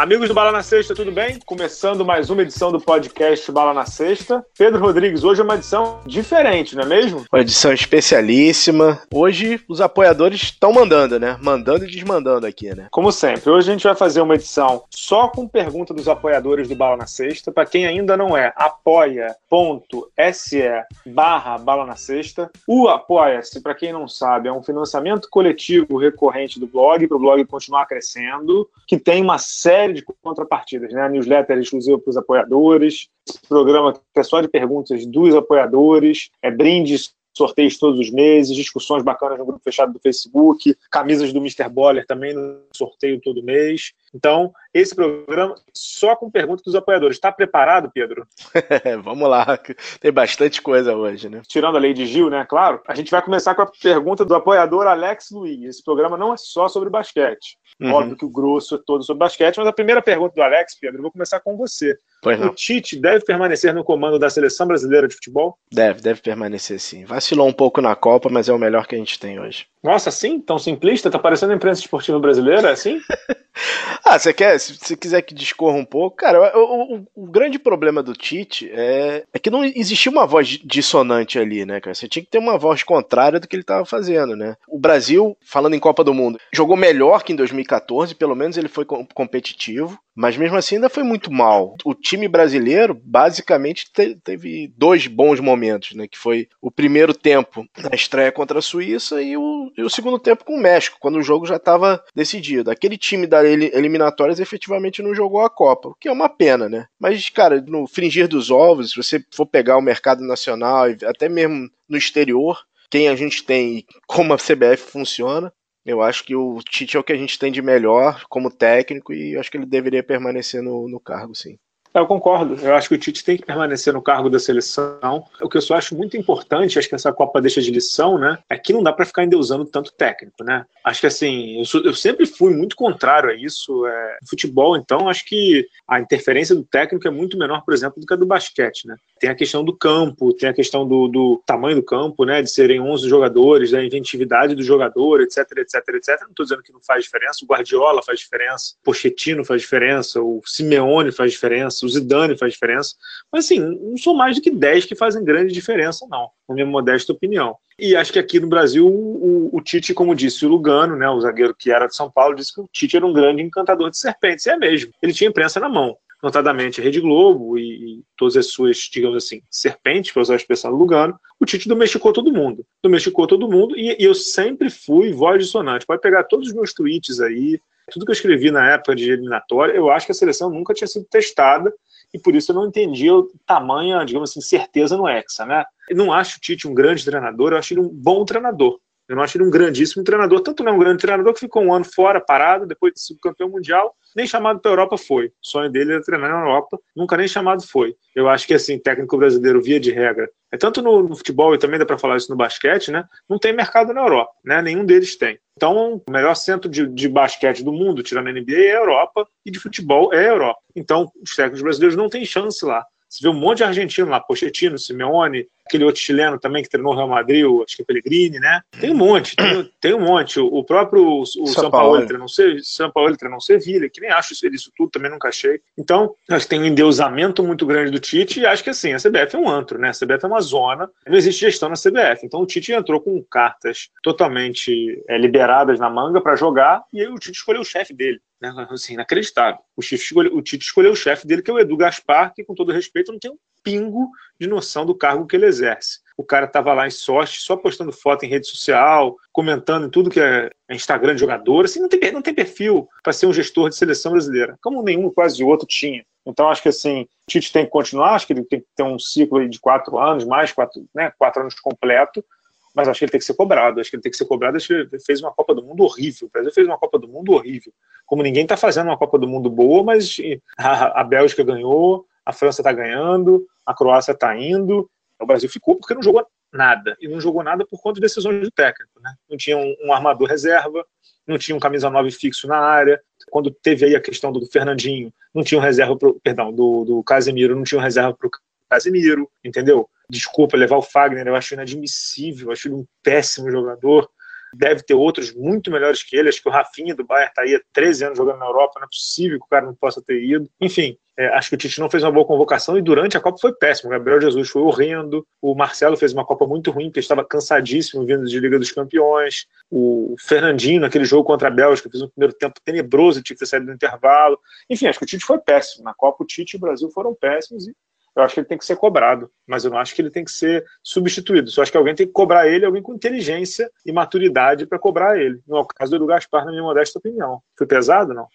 Amigos do Bala na Sexta, tudo bem? Começando mais uma edição do podcast Bala na Sexta. Pedro Rodrigues, hoje é uma edição diferente, não é mesmo? Uma edição especialíssima. Hoje os apoiadores estão mandando, né? Mandando e desmandando aqui, né? Como sempre, hoje a gente vai fazer uma edição só com pergunta dos apoiadores do Bala na Sexta. Para quem ainda não é, apoia.se barra Bala na Sexta. O Apoia-se, para quem não sabe, é um financiamento coletivo recorrente do blog, para o blog continuar crescendo, que tem uma série série de contrapartidas, né? A newsletter exclusiva para os apoiadores, esse programa que é só de perguntas dos apoiadores, é brindes sorteios todos os meses, discussões bacanas no grupo fechado do Facebook, camisas do Mr. Boller também no sorteio todo mês. Então, esse programa só com perguntas dos apoiadores. Está preparado, Pedro? Vamos lá, tem bastante coisa hoje, né? Tirando a lei de Gil, né? Claro. A gente vai começar com a pergunta do apoiador Alex Luiz. Esse programa não é só sobre basquete. Uhum. Óbvio que o grosso é todo sobre basquete, mas a primeira pergunta do Alex, Pedro, eu vou começar com você. O Tite deve permanecer no comando da seleção brasileira de futebol? Deve, deve permanecer sim. Vacilou um pouco na Copa, mas é o melhor que a gente tem hoje. Nossa, assim? Tão simplista? Tá parecendo a imprensa esportiva brasileira, é assim? ah, você quer? Se você quiser que discorra um pouco, cara, o, o, o, grande problema do Tite é, é que não existia uma voz dissonante ali, né, cara? Você tinha que ter uma voz contrária do que ele estava fazendo, né? O Brasil, falando em Copa do Mundo, jogou melhor que em 2014, pelo menos ele foi competitivo. Mas mesmo assim ainda foi muito mal. O time brasileiro basicamente te teve dois bons momentos, né? Que foi o primeiro tempo na estreia contra a Suíça e o, e o segundo tempo com o México, quando o jogo já estava decidido. Aquele time da eliminatórias efetivamente não jogou a Copa, o que é uma pena, né? Mas, cara, no fringir dos ovos, se você for pegar o mercado nacional e até mesmo no exterior, quem a gente tem e como a CBF funciona, eu acho que o Tite é o que a gente tem de melhor como técnico e acho que ele deveria permanecer no, no cargo, sim. Eu concordo. Eu acho que o Tite tem que permanecer no cargo da seleção. O que eu só acho muito importante, acho que essa Copa deixa de lição, né? É que não dá para ficar endeusando tanto técnico, né? Acho que assim, eu, sou, eu sempre fui muito contrário a isso. É, futebol, então, acho que a interferência do técnico é muito menor, por exemplo, do que a do basquete, né? Tem a questão do campo, tem a questão do, do tamanho do campo, né? De serem 11 jogadores, da inventividade do jogador, etc, etc, etc. Não estou dizendo que não faz diferença. O Guardiola faz diferença, o Pochettino faz diferença, o Simeone faz diferença o Zidane faz diferença, mas assim, não são mais do que 10 que fazem grande diferença, não, na minha modesta opinião. E acho que aqui no Brasil, o, o, Tite, como disse o Lugano, né, o zagueiro que era de São Paulo, disse que o Tite era um grande encantador de serpentes, e é mesmo. Ele tinha imprensa na mão, notadamente a Rede Globo e, todas as suas, digamos assim, serpentes, para usar a expressão do Lugano, o Tite domesticou todo mundo. Domesticou todo mundo e, e eu sempre fui voz dissonante. Pode pegar todos os meus tweets aí, tudo que eu escrevi na época de eliminatória, eu acho que a seleção nunca tinha sido testada e por isso eu não entendia o tamanho, digamos assim, certeza no Hexa, né? Eu não acho o Tite um grande treinador, eu acho ele um bom treinador. Eu não acho ele um grandíssimo treinador, tanto não é um grande treinador que ficou um ano fora, parado, depois de ser campeão mundial, nem chamado para a Europa foi. O sonho dele era treinar na Europa, nunca nem chamado foi. Eu acho que, assim, técnico brasileiro, via de regra, é tanto no, no futebol e também dá para falar isso no basquete, né? Não tem mercado na Europa, né? Nenhum deles tem. Então, o melhor centro de, de basquete do mundo, tirando a NBA, é a Europa, e de futebol é a Europa. Então, os técnicos brasileiros não têm chance lá. Você vê um monte de argentino lá, Pochettino, Simeone, aquele outro chileno também que treinou o Real Madrid, o, acho que é Pellegrini, né? Tem um monte, tem, tem um monte. O, o próprio o São, São Paulo, Paulo treinou São Paulo treinou Sevilha, que nem acho isso, tudo, também nunca achei. Então, acho que tem um endeusamento muito grande do Tite e acho que assim, a CBF é um antro, né? A CBF é uma zona, não existe gestão na CBF. Então o Tite entrou com cartas totalmente é, liberadas na manga para jogar e aí o Tite escolheu o chefe dele. Né? Assim, inacreditável. O, escolheu, o Tite escolheu o chefe dele, que é o Edu Gaspar, que, com todo respeito, não tem um pingo de noção do cargo que ele exerce. O cara estava lá em sorte, só postando foto em rede social, comentando em tudo que é Instagram de jogador, assim, não tem, não tem perfil para ser um gestor de seleção brasileira, como nenhum quase outro tinha. Então, acho que assim, o Tite tem que continuar, acho que ele tem que ter um ciclo de quatro anos, mais quatro, né, quatro anos completo, mas acho que ele tem que ser cobrado. Acho que ele tem que ser cobrado. Acho que ele fez uma Copa do Mundo horrível. O Brasil fez uma Copa do Mundo horrível. Como ninguém está fazendo uma Copa do Mundo boa, mas a, a Bélgica ganhou, a França está ganhando, a Croácia está indo. O Brasil ficou porque não jogou nada. E não jogou nada por conta de decisões do técnico. Né? Não tinha um, um armador reserva, não tinha um camisa 9 fixo na área. Quando teve aí a questão do Fernandinho, não tinha um reserva, pro, perdão, do, do Casemiro, não tinha um reserva para Casemiro, entendeu? Desculpa levar o Fagner, eu acho inadmissível, eu acho ele um péssimo jogador deve ter outros muito melhores que ele. Acho que o Rafinha do Bayern está aí há 13 anos jogando na Europa, não é possível que o cara não possa ter ido. Enfim, é, acho que o Tite não fez uma boa convocação e durante a Copa foi péssimo. O Gabriel Jesus foi horrendo, o Marcelo fez uma Copa muito ruim, porque estava cansadíssimo vindo de Liga dos Campeões. O Fernandinho, naquele jogo contra a Bélgica, fez um primeiro tempo tenebroso, tinha que ter saído do intervalo. Enfim, acho que o Tite foi péssimo. Na Copa, o Tite e o Brasil foram péssimos e eu acho que ele tem que ser cobrado, mas eu não acho que ele tem que ser substituído. Só acho que alguém tem que cobrar ele, alguém com inteligência e maturidade para cobrar ele. No caso do Edu Gaspar, na minha modesta opinião. Foi pesado, não?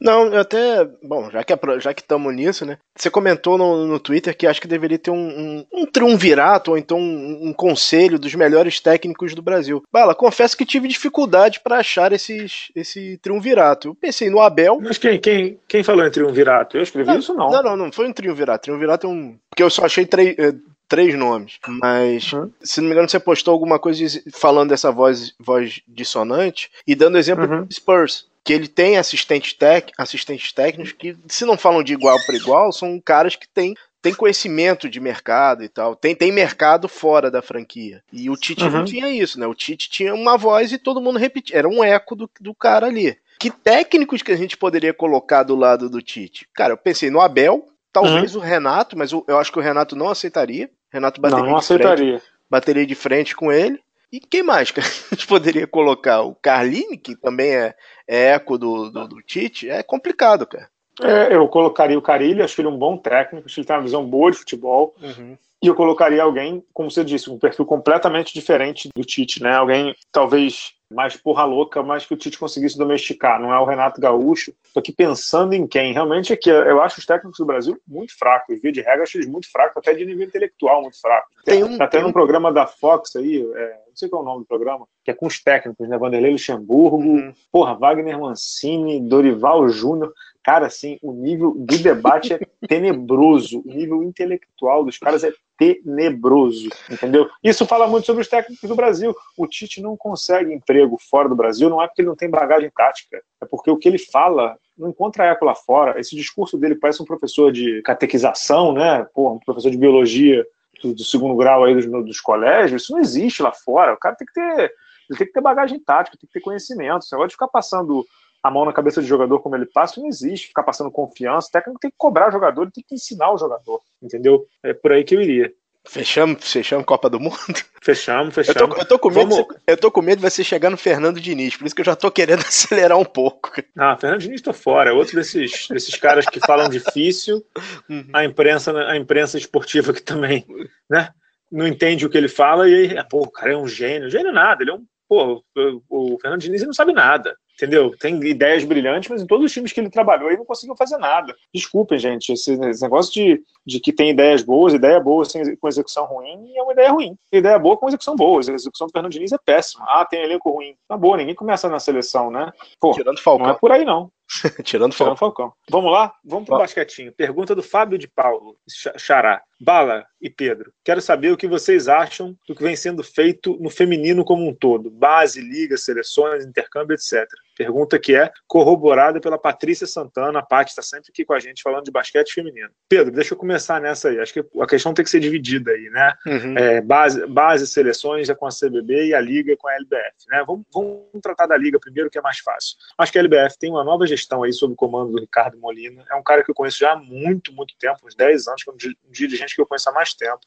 Não, eu até. Bom, já que é já que estamos nisso, né? Você comentou no, no Twitter que acho que deveria ter um, um, um triunvirato, ou então um, um, conselho dos melhores técnicos do Brasil. Bala, confesso que tive dificuldade para achar esses, esse triunvirato. Eu pensei no Abel. Mas quem, quem, quem falou em triunvirato? Eu escrevi não, isso, não. Não, não, não foi um triunvirato. Triunvirato é um. Porque eu só achei três. Eh, três nomes, mas uhum. se não me engano você postou alguma coisa falando dessa voz, voz dissonante e dando exemplo uhum. do Spurs, que ele tem assistentes, tec, assistentes técnicos que, se não falam de igual para igual, são caras que têm tem conhecimento de mercado e tal, tem, tem mercado fora da franquia. E o Tite uhum. não tinha isso, né? O Tite tinha uma voz e todo mundo repetia, era um eco do, do cara ali. Que técnicos que a gente poderia colocar do lado do Tite? Cara, eu pensei no Abel, talvez uhum. o Renato, mas eu, acho que o Renato não aceitaria. Renato bateria não, não aceitaria. Frente, bateria de frente com ele. E quem mais que a gente poderia colocar? O Carline, que também é, é eco do, do, do, Tite? É complicado, cara. É, eu colocaria o Carilli, acho ele um bom técnico, acho que ele tem uma visão boa de futebol. Uhum. E eu colocaria alguém, como você disse, um perfil completamente diferente do Tite, né? Alguém talvez mais porra louca, mas que o Tite conseguisse domesticar. Não é o Renato Gaúcho. Estou aqui pensando em quem. Realmente é que eu acho os técnicos do Brasil muito fracos. Via de regra, acho eles muito fracos, até de nível intelectual muito fraco. Tem um, tá tendo um programa da Fox aí, é, não sei qual é o nome do programa, que é com os técnicos, né? Vanderlei Luxemburgo, uhum. porra, Wagner Mancini, Dorival Júnior. Cara, assim, o nível do debate é tenebroso. O nível intelectual dos caras é tenebroso, entendeu? Isso fala muito sobre os técnicos do Brasil. O Tite não consegue emprego fora do Brasil, não é porque ele não tem bagagem tática, é porque o que ele fala não encontra eco lá fora. Esse discurso dele parece um professor de catequização, né? Pô, um professor de biologia do, do segundo grau aí dos, dos, colégios. Isso não existe lá fora. O cara tem que ter, ele tem que ter bagagem tática, tem que ter conhecimento. Esse negócio de ficar passando a mão na cabeça do jogador como ele passa, não existe. Ficar passando confiança, o técnico tem que cobrar o jogador, ele tem que ensinar o jogador, entendeu? É por aí que eu iria. Fechamos, fechamos Copa do Mundo? Fechamos, fechamos. Eu tô, eu tô com medo Vamos... eu tô com medo de você chegar no Fernando Diniz, por isso que eu já tô querendo acelerar um pouco. Ah, Fernando Diniz tô fora, é outro desses, desses caras que falam difícil, uhum. a imprensa a imprensa esportiva que também, né, não entende o que ele fala e aí, pô, o cara é um gênio. Gênio nada, ele é um, pô, o, o Fernando Diniz não sabe nada entendeu? Tem ideias brilhantes, mas em todos os times que ele trabalhou ele não conseguiu fazer nada. Desculpem, gente, esse, esse negócio de, de que tem ideias boas, ideia boa sem, com execução ruim é uma ideia ruim. Ideia boa com execução boa. A execução do Fernando Diniz é péssima. Ah, tem elenco ruim. Tá boa, ninguém começa na seleção, né? Pô, Tirando Falcão. não é por aí não. Tirando, Tirando Falcão. Vamos lá? Vamos pro basquetinho. Pergunta do Fábio de Paulo, Xará. Bala e Pedro, quero saber o que vocês acham do que vem sendo feito no feminino como um todo. Base, liga, seleções, intercâmbio, etc. Pergunta que é corroborada pela Patrícia Santana. A Paty está sempre aqui com a gente falando de basquete feminino. Pedro, deixa eu começar nessa aí. Acho que a questão tem que ser dividida aí, né? Uhum. É, base, base, seleções é com a CBB e a liga com a LBF, né? Vamos, vamos tratar da liga primeiro, que é mais fácil. Acho que a LBF tem uma nova gestão aí sob o comando do Ricardo Molina. É um cara que eu conheço já há muito, muito tempo, uns 10 anos, que é um dirigente que eu conheço há mais tempo.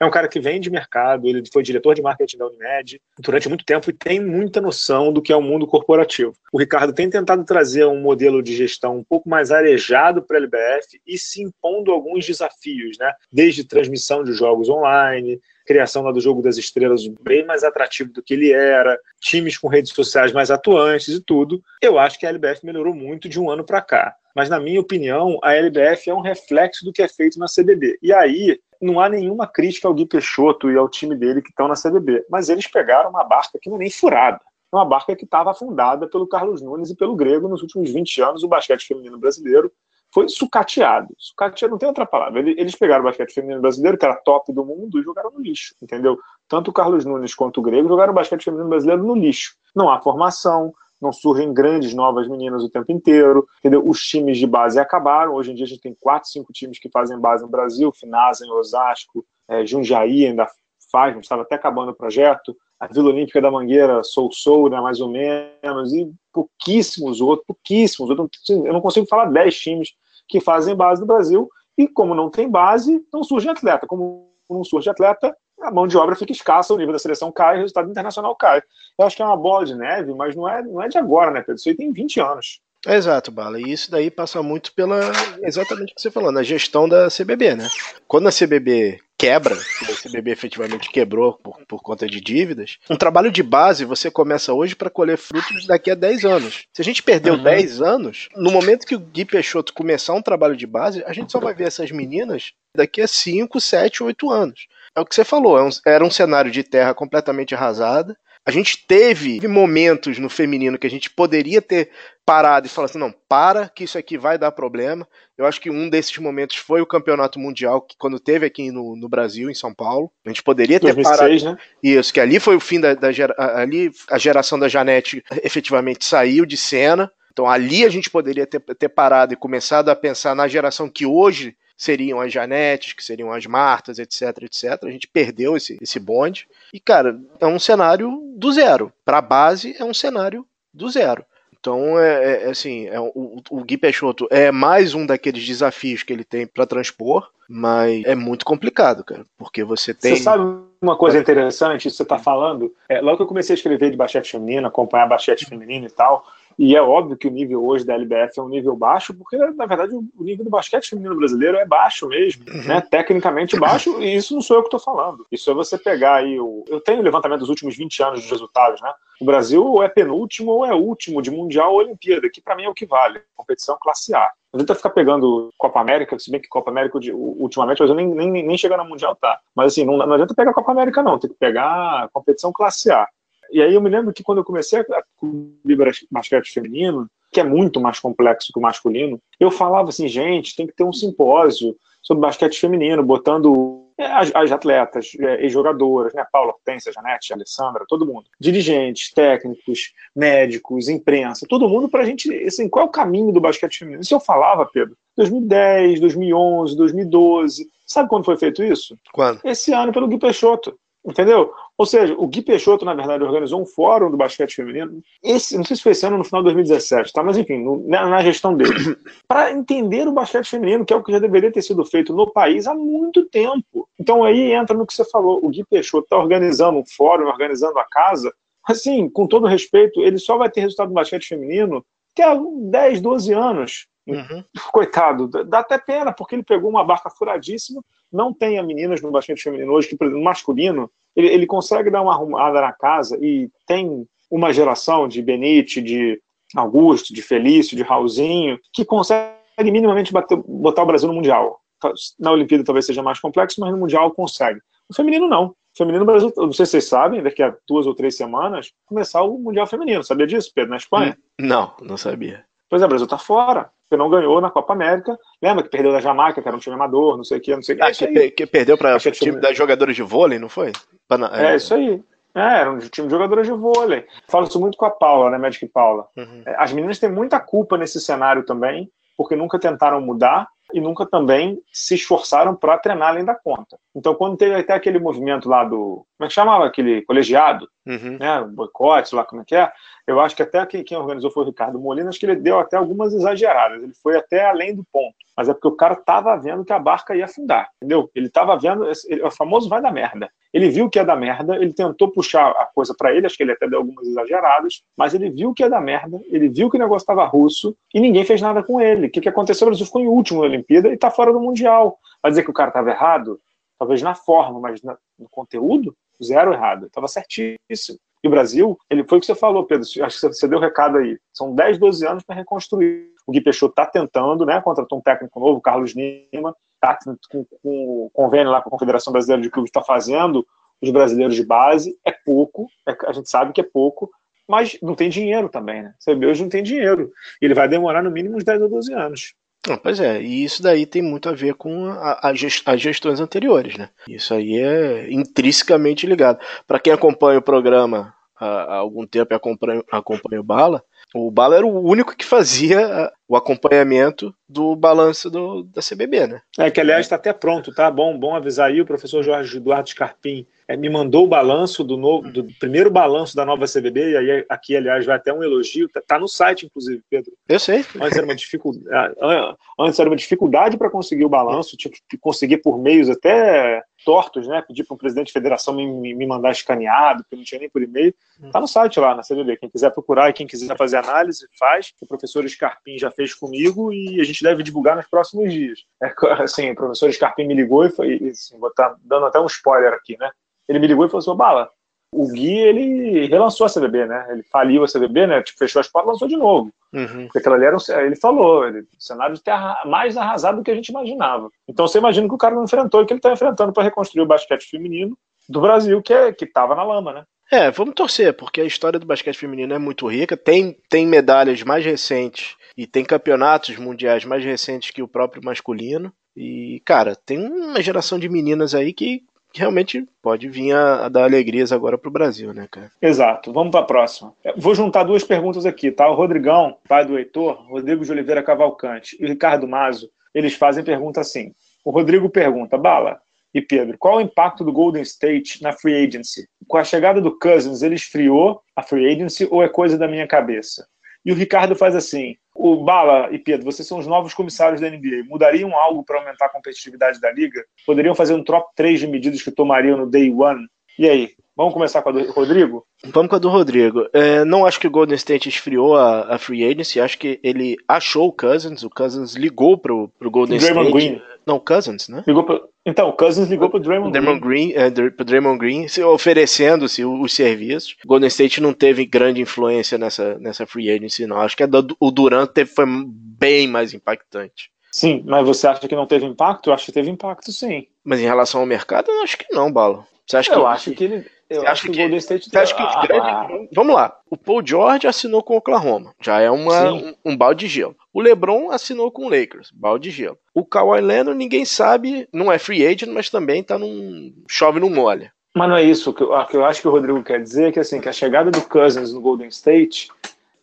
É um cara que vem de mercado, ele foi diretor de marketing da Unimed durante muito tempo e tem muita noção do que é o mundo corporativo. O Ricardo tem tentado trazer um modelo de gestão um pouco mais arejado para a LBF e se impondo alguns desafios, né? Desde transmissão de jogos online, criação lá do jogo das estrelas bem mais atrativo do que ele era, times com redes sociais mais atuantes e tudo. Eu acho que a LBF melhorou muito de um ano para cá. Mas, na minha opinião, a LBF é um reflexo do que é feito na CBB. E aí, não há nenhuma crítica ao Gui Peixoto e ao time dele que estão na CBB. Mas eles pegaram uma barca que não é nem furada. É uma barca que estava afundada pelo Carlos Nunes e pelo Grego nos últimos 20 anos. O basquete feminino brasileiro foi sucateado. Sucateado não tem outra palavra. Eles pegaram o basquete feminino brasileiro, que era top do mundo, e jogaram no lixo, entendeu? Tanto o Carlos Nunes quanto o Grego jogaram o basquete feminino brasileiro no lixo. Não há formação, não surgem grandes novas meninas o tempo inteiro, entendeu? Os times de base acabaram, hoje em dia a gente tem quatro, cinco times que fazem base no Brasil, Finasa em Osasco, é, Jundiaí ainda faz, mas estava até acabando o projeto, a Vila Olímpica da Mangueira, Sou Sou, né, mais ou menos, e pouquíssimos outros, pouquíssimos, não, eu não consigo falar dez times que fazem base no Brasil, e como não tem base, não surge atleta, como não surge atleta, a mão de obra fica escassa, o nível da seleção cai, o resultado internacional cai. Eu acho que é uma bola de neve, mas não é, não é de agora, né, Pedro? Isso aí tem 20 anos. Exato, Bala. E isso daí passa muito pela. Exatamente o que você falou, na gestão da CBB, né? Quando a CBB quebra, a CBB efetivamente quebrou por, por conta de dívidas, um trabalho de base você começa hoje para colher frutos daqui a 10 anos. Se a gente perdeu uhum. 10 anos, no momento que o Gui Peixoto começar um trabalho de base, a gente só vai ver essas meninas daqui a 5, 7, 8 anos. É o que você falou, é era um cenário de terra completamente arrasada. A gente teve momentos no feminino que a gente poderia ter parado e falado assim: não, para, que isso aqui vai dar problema. Eu acho que um desses momentos foi o campeonato mundial, que quando teve aqui no, no Brasil, em São Paulo. A gente poderia ter 2006, parado. Né? Isso, que ali foi o fim da, da ali a geração da Janete efetivamente saiu de cena. Então ali a gente poderia ter, ter parado e começado a pensar na geração que hoje seriam as Janetes, que seriam as Martas, etc, etc. A gente perdeu esse, esse bonde. E, cara, é um cenário do zero. Para a base, é um cenário do zero. Então, é, é, é assim, é, o, o Gui Peixoto é mais um daqueles desafios que ele tem para transpor, mas é muito complicado, cara, porque você tem... Você sabe uma coisa interessante, isso que você está falando? É, logo que eu comecei a escrever de basquete feminino, acompanhar basquete feminino e tal, e é óbvio que o nível hoje da LBF é um nível baixo, porque, na verdade, o nível do basquete feminino brasileiro é baixo mesmo, uhum. né? Tecnicamente baixo, e isso não sou eu que estou falando. Isso é você pegar aí o. Eu tenho o levantamento dos últimos 20 anos dos resultados, né? O Brasil ou é penúltimo ou é último de Mundial ou Olimpíada, que para mim é o que vale. Competição classe A. Não adianta ficar pegando Copa América, se bem que Copa América ultimamente, mas eu nem, nem, nem chega na Mundial, tá. Mas assim, não, não adianta pegar Copa América, não. Tem que pegar competição classe A. E aí eu me lembro que quando eu comecei a cobrir basquete feminino, que é muito mais complexo que o masculino, eu falava assim, gente, tem que ter um simpósio sobre basquete feminino, botando é, as, as atletas é, e jogadoras, né, Paula, Hortência, Janete, Alessandra, todo mundo, dirigentes, técnicos, médicos, imprensa, todo mundo para a gente, assim, qual é o caminho do basquete feminino? Isso eu falava, Pedro, 2010, 2011, 2012, sabe quando foi feito isso? Quando? Esse ano pelo Gui Peixoto. Entendeu? Ou seja, o Gui Peixoto, na verdade, organizou um fórum do basquete feminino. Esse, não sei se foi esse ano no final de 2017, tá? Mas enfim, no, na, na, gestão dele. para entender o basquete feminino, que é o que já deveria ter sido feito no país há muito tempo. Então aí entra no que você falou. O Gui Peixoto está organizando um fórum, organizando a casa. Assim, com todo respeito, ele só vai ter resultado no basquete feminino até há 10, 12 anos. Uhum. Coitado, dá até pena, porque ele pegou uma barca furadíssima. Não tem a meninas no basquete feminino hoje, que, por exemplo, no masculino, ele, ele consegue dar uma arrumada na casa e tem uma geração de Benite, de Augusto, de Felício, de Raulzinho, que consegue minimamente bater, botar o Brasil no Mundial. Na Olimpíada talvez seja mais complexo, mas no Mundial consegue. O feminino não. O feminino Brasil, não sei se vocês sabem, daqui a duas ou três semanas, começar o Mundial Feminino. Sabia disso, Pedro, na Espanha? Não, não sabia. Pois é, o Brasil está fora porque não ganhou na Copa América. Lembra que perdeu da Jamaica, que era um time amador, não sei o que, não sei o que. Ah, que, que, perdeu para o time, time das jogadoras de vôlei, não foi? É, é, isso aí. É, era um time de jogadoras de vôlei. Falo isso muito com a Paula, né, Magic Paula. Uhum. É, as meninas têm muita culpa nesse cenário também, porque nunca tentaram mudar e nunca também se esforçaram para treinar além da conta. Então, quando teve até aquele movimento lá do. Como é que chamava aquele colegiado? Uhum. Né, boicote, lá como é que é? Eu acho que até quem, quem organizou foi o Ricardo Molina, acho que ele deu até algumas exageradas. Ele foi até além do ponto. Mas é porque o cara estava vendo que a barca ia afundar, entendeu? Ele estava vendo, ele, o famoso vai dar merda. Ele viu que ia dar merda, ele tentou puxar a coisa para ele, acho que ele até deu algumas exageradas, mas ele viu que ia dar merda, ele viu que o negócio estava russo e ninguém fez nada com ele. O que, que aconteceu? O Brasil ficou em último na Olimpíada e está fora do Mundial. Vai dizer que o cara estava errado? Talvez na forma, mas no conteúdo, zero errado. Estava certíssimo. E o Brasil, ele foi o que você falou, Pedro, acho que você deu o recado aí. São 10, 12 anos para reconstruir. O Gui Peixoto está tentando, né? Contratou um técnico novo, Carlos Lima, está com, com, convênio lá com a Confederação Brasileira de Clubes, está fazendo os brasileiros de base. É pouco, é, a gente sabe que é pouco, mas não tem dinheiro também, né? Você hoje não tem dinheiro. Ele vai demorar no mínimo uns 10 ou 12 anos. Não, pois é, e isso daí tem muito a ver com a, as gestões anteriores, né? Isso aí é intrinsecamente ligado. Para quem acompanha o programa há, há algum tempo e acompanha, acompanha o Bala, O Bala era o único que fazia o acompanhamento do balanço do, da CBB, né? É, que aliás está até pronto, tá? Bom, bom avisar aí, o professor Jorge Eduardo Scarpim é, me mandou o balanço do, novo, do primeiro balanço da nova CBB, e aí aqui, aliás, vai até um elogio, tá, tá no site, inclusive, Pedro. Eu sei. Antes era uma dificuldade, antes era uma dificuldade para conseguir o balanço, tinha que conseguir por meios até tortos, né? Pedir para um presidente de federação me, me mandar escaneado, porque não tinha nem por e-mail. Tá no site lá, na CBB. Quem quiser procurar e quem quiser fazer análise, faz. O professor Scarpim já fez comigo e a gente deve divulgar nos próximos dias. É, assim, o professor Scarpim me ligou e foi, assim, vou estar tá dando até um spoiler aqui, né? Ele me ligou e falou assim, Bala, o Gui, ele relançou a CBB, né? Ele faliu a CBB, né? Tipo, fechou as portas e lançou de novo. Uhum. Porque aquilo ali era um, ele falou, ele, o cenário de terra mais arrasado do que a gente imaginava. Então você imagina que o cara não enfrentou e que ele está enfrentando para reconstruir o basquete feminino do Brasil, que é, que estava na lama, né? É, vamos torcer, porque a história do basquete feminino é muito rica, tem, tem medalhas mais recentes e tem campeonatos mundiais mais recentes que o próprio masculino. E, cara, tem uma geração de meninas aí que realmente pode vir a, a dar alegrias agora para o Brasil, né, cara? Exato. Vamos para a próxima. Vou juntar duas perguntas aqui, tá? O Rodrigão, pai do Heitor, Rodrigo de Oliveira Cavalcante e o Ricardo Mazo, eles fazem pergunta assim. O Rodrigo pergunta, Bala e Pedro, qual o impacto do Golden State na free agency? Com a chegada do Cousins, ele esfriou a free agency ou é coisa da minha cabeça? E o Ricardo faz assim: o Bala e Pedro, vocês são os novos comissários da NBA. Mudariam algo para aumentar a competitividade da liga? Poderiam fazer um top 3 de medidas que tomariam no day one? E aí? Vamos começar com a do Rodrigo? Vamos com a do Rodrigo. É, não acho que o Golden State esfriou a, a, free agency. Acho que ele achou o Cousins. O Cousins ligou pro, pro Golden Draymond State. Green. Não, Cousins, né? Ligou pro... Então, o Cousins ligou pro Draymond, Draymond Green. Green é, pro Draymond Green, oferecendo-se os serviços. O Golden State não teve grande influência nessa, nessa free agency, não. Acho que do, o Durant teve, foi bem mais impactante. Sim, mas você acha que não teve impacto? Eu acho que teve impacto, sim. Mas em relação ao mercado, eu acho que não, Bala. Você acha eu que, acho que ele. Eu acho que, que o Golden State acha que ah, Vamos lá. O Paul George assinou com o Oklahoma. Já é uma, um, um, balde de gelo. O LeBron assinou com o Lakers. Balde de gelo. O Kawhi Leonard, ninguém sabe, não é free agent, mas também tá num. chove no molha. Mas não é isso. O que eu, que eu acho que o Rodrigo quer dizer é que, assim, que a chegada do Cousins no Golden State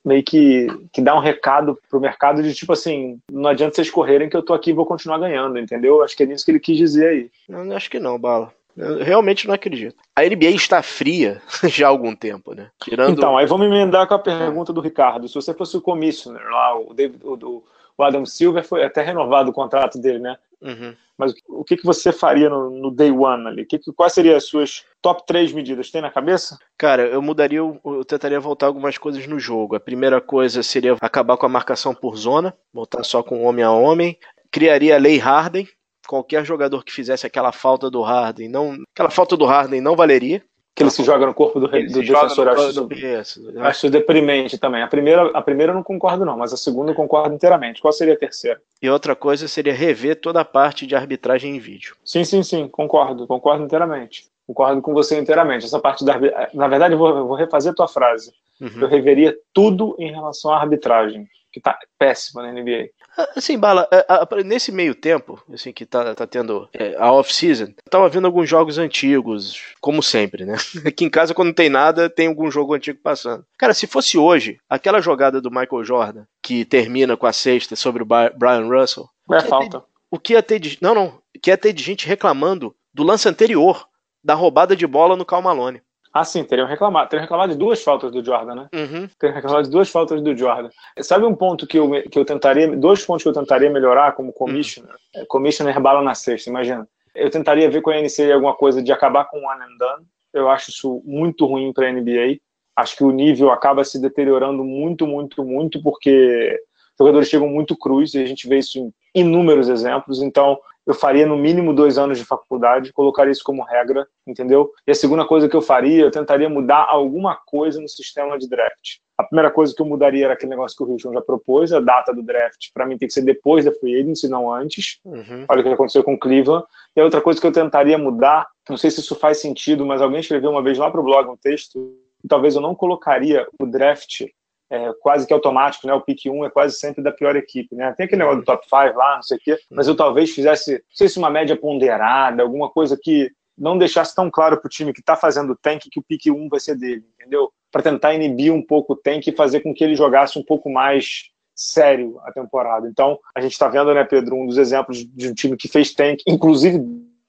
meio que, que dá um recado pro mercado de tipo assim, não adianta vocês correrem que eu tô aqui e vou continuar ganhando, entendeu? Acho que é isso que ele quis dizer aí. Não, acho que não, Bala. Eu realmente não acredito. A NBA está fria já há algum tempo, né? Tirando... Então, aí vamos emendar com a pergunta do Ricardo. Se você fosse o commissioner lá, o, David, o, o Adam Silver foi até renovado o contrato dele, né? Uhum. Mas o que, que você faria no, no day one ali? Que, quais seriam as suas top três medidas? Tem na cabeça? Cara, eu mudaria, eu tentaria voltar algumas coisas no jogo. A primeira coisa seria acabar com a marcação por zona, voltar só com homem a homem. Criaria a lei Harden, qualquer jogador que fizesse aquela falta do Harden, não, aquela falta do Harden não valeria. Que ele se joga no corpo do, do defensor, acho, do... Isso, acho deprimente também. A primeira, a primeira eu não concordo não, mas a segunda eu concordo inteiramente. Qual seria a terceira? E outra coisa seria rever toda a parte de arbitragem em vídeo. Sim, sim, sim, concordo, concordo inteiramente. Concordo com você inteiramente. Essa parte da na verdade eu vou, eu vou refazer a tua frase. Uhum. Eu reveria tudo em relação à arbitragem, que tá péssima na NBA. Assim, Bala, é, nesse meio tempo, assim, que tá, tá tendo é, a off-season, tava vendo alguns jogos antigos, como sempre, né? Aqui em casa, quando não tem nada, tem algum jogo antigo passando. Cara, se fosse hoje, aquela jogada do Michael Jordan, que termina com a sexta sobre o Brian Russell. É falta. Ter, o que ia ter de. Não, não. O que ia ter de gente reclamando do lance anterior, da roubada de bola no Cal Malone. Ah, sim, teriam reclamado. Teriam reclamado de duas faltas do Jordan, né? Uhum. Teriam reclamado de duas faltas do Jordan. Sabe um ponto que eu, que eu tentaria, dois pontos que eu tentaria melhorar como commissioner? Uhum. Commissioner bala na sexta, imagina. Eu tentaria ver com a NCAA alguma coisa de acabar com o one and done. Eu acho isso muito ruim para a NBA. Acho que o nível acaba se deteriorando muito, muito, muito, porque jogadores chegam muito cruz e a gente vê isso em inúmeros exemplos. Então, eu faria no mínimo dois anos de faculdade, colocaria isso como regra, entendeu? E a segunda coisa que eu faria, eu tentaria mudar alguma coisa no sistema de draft. A primeira coisa que eu mudaria era aquele negócio que o Houston já propôs, a data do draft, para mim tem que ser depois da free agency, não antes. Uhum. Olha o que aconteceu com o Cleveland. E a outra coisa que eu tentaria mudar, não sei se isso faz sentido, mas alguém escreveu uma vez lá para o blog um texto, talvez eu não colocaria o draft é, quase que automático, né? O pick 1 é quase sempre da pior equipe, né? Tem aquele negócio do top 5 lá, não sei o quê, mas eu talvez fizesse, não sei se uma média ponderada, alguma coisa que não deixasse tão claro para o time que está fazendo o tank que o pick 1 vai ser dele, entendeu? para tentar inibir um pouco o Tank e fazer com que ele jogasse um pouco mais sério a temporada. Então, a gente está vendo, né, Pedro, um dos exemplos de um time que fez tank, inclusive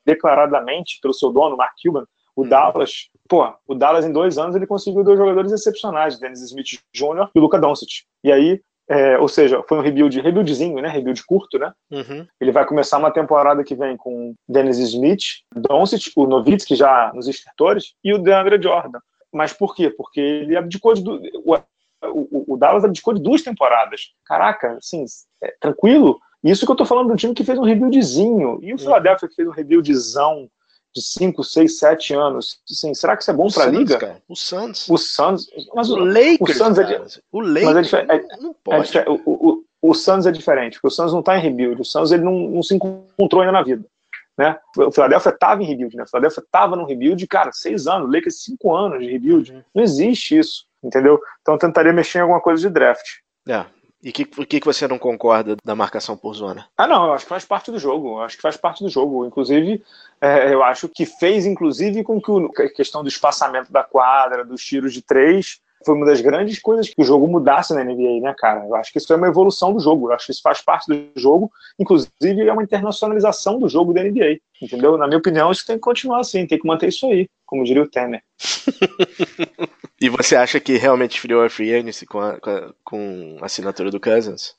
declaradamente pelo seu dono, Mark Cuban, o. Dallas. Pô, o Dallas em dois anos ele conseguiu dois jogadores excepcionais, Dennis Smith Jr. e o Luca Doncic. E aí, é, ou seja, foi um rebuild, rebuildzinho, né, rebuild curto, né? Uhum. Ele vai começar uma temporada que vem com Dennis Smith, Doncic, o Novitsky já nos estertores e o DeAndre Jordan. Mas por quê? Porque ele abdicou de, o, o, Dallas abdicou de duas temporadas. Caraca, assim, é, tranquilo. Isso que eu tô falando de um time que fez um rebuildzinho. E o Philadelphia que fez um rebuildzão de 5, 6, 7 anos. Assim, será que isso é bom para a liga? Cara. O Suns. O Suns. Mas o, o Lakers. O Suns é, o Lakers. É, é, não pode. É, o, o, o Suns é diferente, porque o Suns não está em rebuild. O Suns ele não, não se encontrou ainda na vida. Né? O Philadelphia estava em rebuild, né? O Philadelphia estava no rebuild, cara, seis anos, o Lakers cinco anos de rebuild. Uhum. Não existe isso entendeu? Então eu tentaria mexer em alguma coisa de draft. É. E o que, que, você não concorda da marcação por zona? Ah, não, eu acho que faz parte do jogo. Eu acho que faz parte do jogo. Inclusive, é, eu acho que fez, inclusive, com que a questão do espaçamento da quadra, dos tiros de três, foi uma das grandes coisas que o jogo mudasse na NBA, né, cara? Eu acho que isso é uma evolução do jogo. Eu acho que isso faz parte do jogo. Inclusive, é uma internacionalização do jogo da NBA. Entendeu? Na minha opinião, isso tem que continuar assim, tem que manter isso aí, como diria o Temer. E você acha que realmente esfriou a free agency com a, com a, com a assinatura do Cousins?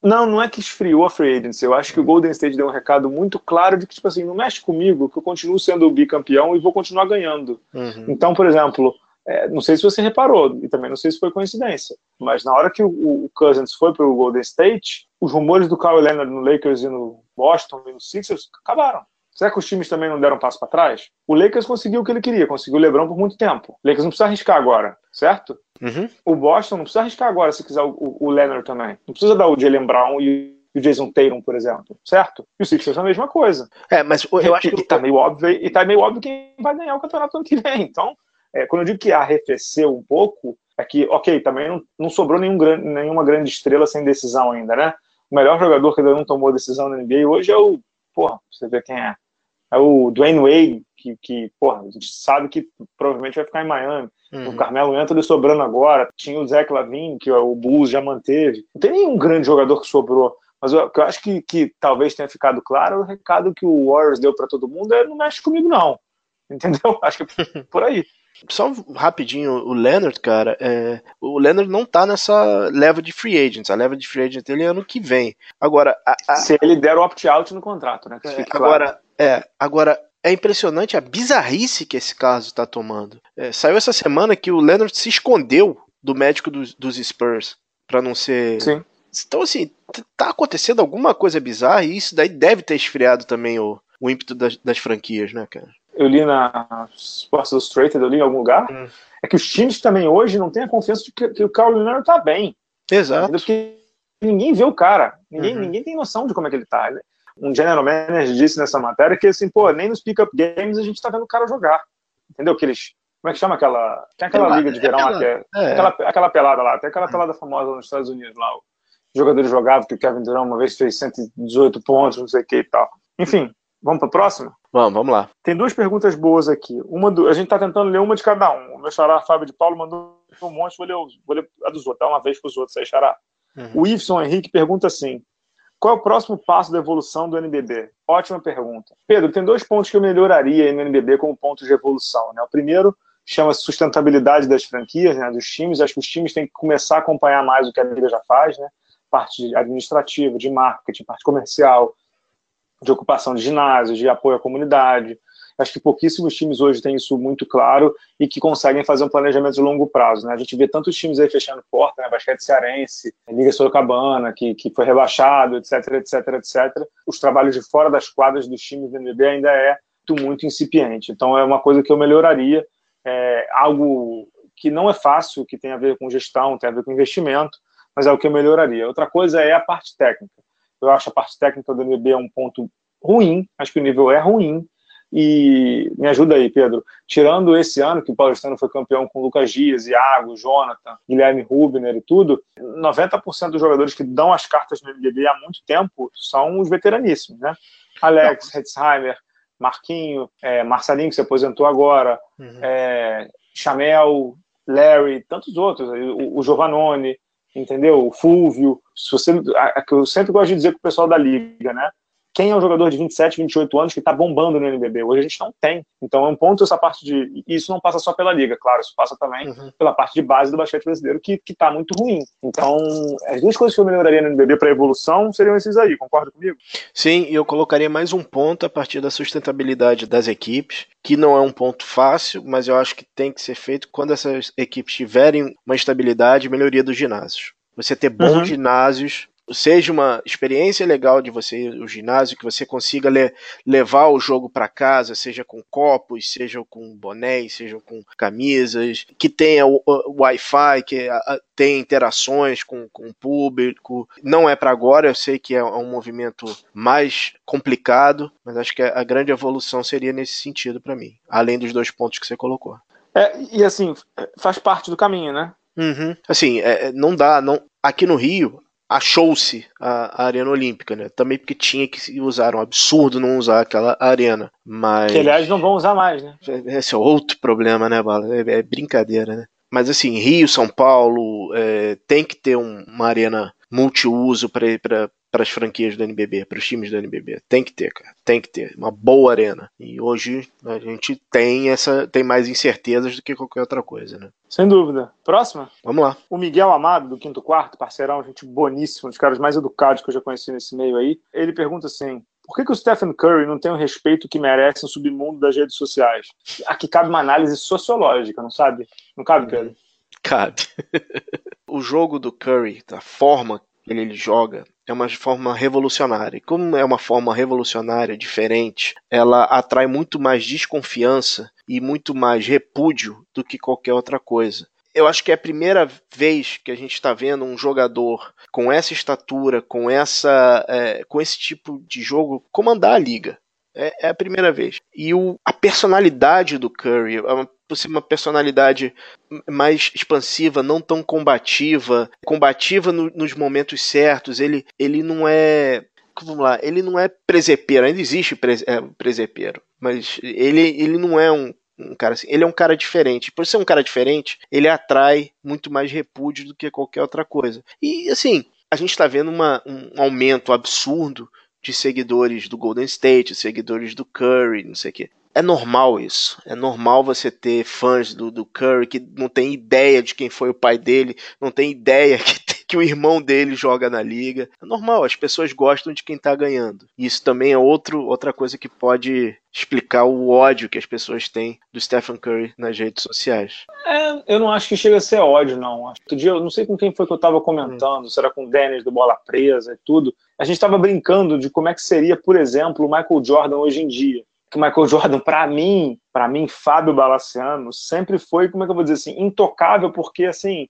Não, não é que esfriou a free agency. Eu acho que o Golden State deu um recado muito claro de que, tipo assim, não mexe comigo, que eu continuo sendo o bicampeão e vou continuar ganhando. Uhum. Então, por exemplo, é, não sei se você reparou, e também não sei se foi coincidência, mas na hora que o, o Cousins foi para o Golden State, os rumores do Kawhi Leonard no Lakers e no Boston e no Sixers acabaram. Será que os times também não deram um passo para trás? O Lakers conseguiu o que ele queria, conseguiu o LeBron por muito tempo. O Lakers não precisa arriscar agora, certo? Uhum. O Boston não precisa arriscar agora se quiser o, o Leonard também. Não precisa dar o Jalen Brown e o Jason Tatum, por exemplo, certo? E o Sixers é a mesma coisa. É, mas eu acho que tá meio óbvio e tá meio óbvio quem vai ganhar o campeonato ano que vem. Então, é, quando eu digo que arrefeceu um pouco, é que, ok, também não, não sobrou nenhum, nenhuma grande estrela sem decisão ainda, né? O melhor jogador que ainda não tomou decisão na NBA hoje é o. Porra, você vê quem é o Dwayne Wade, que, que porra, a gente sabe que provavelmente vai ficar em Miami. Uhum. O Carmelo Anthony sobrando agora. Tinha o Zach Lavine, que o Bulls já manteve. Não tem nenhum grande jogador que sobrou. Mas o que eu acho que, que talvez tenha ficado claro, o recado que o Warriors deu para todo mundo é não mexe comigo, não. Entendeu? Acho que é por aí. Só rapidinho, o Leonard, cara, é, o Leonard não tá nessa leva de free agents. A leva de free agent dele é ano que vem. Agora, a, a... se ele der o opt-out no contrato, né? É, agora, é, agora é impressionante a bizarrice que esse caso está tomando. É, saiu essa semana que o Leonard se escondeu do médico dos, dos Spurs para não ser. Sim. Então, assim, tá acontecendo alguma coisa bizarra e isso daí deve ter esfriado também o, o ímpeto das, das franquias, né, cara? Eu li na Sports Illustrated, eu li em algum lugar, hum. é que os times também hoje não têm a confiança de que, que o Carl Leonard tá bem. Exato. Porque ninguém vê o cara, ninguém, uhum. ninguém tem noção de como é que ele tá um general manager disse nessa matéria que assim, pô, nem nos pick-up games a gente tá vendo o cara jogar. Entendeu? Que eles. Como é que chama aquela. Tem aquela pelada, liga de verão lá que é, é. Aquela, aquela pelada lá, tem aquela pelada famosa nos Estados Unidos lá. Os jogadores jogavam que o Kevin Durant uma vez fez 118 pontos, não sei o que e tal. Enfim, vamos para a próxima? Vamos, vamos lá. Tem duas perguntas boas aqui. Uma do, a gente está tentando ler uma de cada um. O meu xará Fábio de Paulo mandou um monte, vou ler, vou ler a dos outros, dá uma vez para os outros aí, xará. Uhum. O Iveson Henrique pergunta assim: qual é o próximo passo da evolução do NBB? Ótima pergunta. Pedro, tem dois pontos que eu melhoraria no NBB como pontos de evolução. Né? O primeiro chama-se sustentabilidade das franquias, né, dos times. Acho que os times têm que começar a acompanhar mais o que a liga já faz, né? parte administrativa, de marketing, parte comercial, de ocupação de ginásios, de apoio à comunidade. Acho que pouquíssimos times hoje têm isso muito claro e que conseguem fazer um planejamento de longo prazo. Né? A gente vê tantos times aí fechando porta, né? Basquete Cearense, Liga Sorocabana, que, que foi rebaixado, etc, etc, etc. Os trabalhos de fora das quadras dos times do NBB ainda é muito, muito incipiente. Então é uma coisa que eu melhoraria, é algo que não é fácil, que tem a ver com gestão, tem a ver com investimento, mas é o que eu melhoraria. Outra coisa é a parte técnica. Eu acho a parte técnica do NBB é um ponto ruim, acho que o nível é ruim, e me ajuda aí, Pedro. Tirando esse ano que o Paulistano foi campeão com Lucas Dias, Iago, Jonathan, Guilherme Rubner e tudo, 90% dos jogadores que dão as cartas no NBB há muito tempo são os veteraníssimos, né? Alex, Hetzheimer, Marquinho, é, Marcelinho, que se aposentou agora, uhum. é, Chamel, Larry, tantos outros, o, o Giovannone, entendeu? O Fulvio. Se você, a, a, eu sempre gosto de dizer com o pessoal da liga, né? Quem é um jogador de 27, 28 anos que está bombando no NBB. Hoje a gente não tem. Então é um ponto essa parte de. E isso não passa só pela liga, claro, isso passa também uhum. pela parte de base do basquete brasileiro, que está muito ruim. Então, as duas coisas que eu melhoraria no NBB para evolução seriam esses aí, concorda comigo? Sim, e eu colocaria mais um ponto a partir da sustentabilidade das equipes, que não é um ponto fácil, mas eu acho que tem que ser feito quando essas equipes tiverem uma estabilidade e melhoria dos ginásios. Você ter bons uhum. ginásios seja uma experiência legal de você ir ao ginásio, que você consiga le levar o jogo para casa, seja com copos, seja com bonés, seja com camisas, que tenha o, o Wi-Fi, que a, a, tenha interações com, com o público. Não é para agora, eu sei que é um movimento mais complicado, mas acho que a, a grande evolução seria nesse sentido para mim, além dos dois pontos que você colocou. É, e assim, faz parte do caminho, né? Uhum. Assim, é, não dá, não. Aqui no Rio, achou-se a, a, Arena Olímpica, né? Também porque tinha que usar, um absurdo não usar aquela arena. Mas. Que aliás não vão usar mais, né? Esse é outro problema, né, Bala? É, é brincadeira, né? Mas assim, Rio, São Paulo, é, tem que ter um, uma arena multiuso para para as franquias do NBB, para os times do NBB. Tem que ter, cara. Tem que ter uma boa arena. E hoje a gente tem essa tem mais incertezas do que qualquer outra coisa, né? Sem dúvida. Próxima? Vamos lá. O Miguel Amado, do Quinto Quarto, parceirão, gente boníssimo, um dos caras mais educados que eu já conheci nesse meio aí. Ele pergunta assim: por que, que o Stephen Curry não tem o respeito que merece no submundo das redes sociais? Aqui cabe uma análise sociológica, não sabe? Não cabe, Pedro? Cabe. o jogo do Curry, da forma que ele joga, é uma forma revolucionária. E como é uma forma revolucionária, diferente, ela atrai muito mais desconfiança e muito mais repúdio do que qualquer outra coisa. Eu acho que é a primeira vez que a gente está vendo um jogador com essa estatura, com essa, é, com esse tipo de jogo comandar a liga. É, é a primeira vez. E o, a personalidade do Curry, é por ser uma personalidade mais expansiva, não tão combativa, combativa no, nos momentos certos. Ele, ele não é vamos lá, ele não é presepeiro, ainda existe pre, é, presepeiro, mas ele, ele não é um, um cara assim, ele é um cara diferente. Por ser um cara diferente, ele atrai muito mais repúdio do que qualquer outra coisa. E assim, a gente está vendo uma, um aumento absurdo de seguidores do Golden State, seguidores do Curry, não sei o quê é normal isso. É normal você ter fãs do, do Curry que não tem ideia de quem foi o pai dele, não tem ideia que, que o irmão dele joga na liga. É normal, as pessoas gostam de quem tá ganhando. Isso também é outro, outra coisa que pode explicar o ódio que as pessoas têm do Stephen Curry nas redes sociais. É, eu não acho que chega a ser ódio, não. Outro dia, eu não sei com quem foi que eu tava comentando, hum. se era com o Dennis do Bola Presa e tudo. A gente tava brincando de como é que seria, por exemplo, o Michael Jordan hoje em dia que o Michael Jordan, para mim, para mim, Fábio Balaciano, sempre foi, como é que eu vou dizer assim, intocável, porque assim,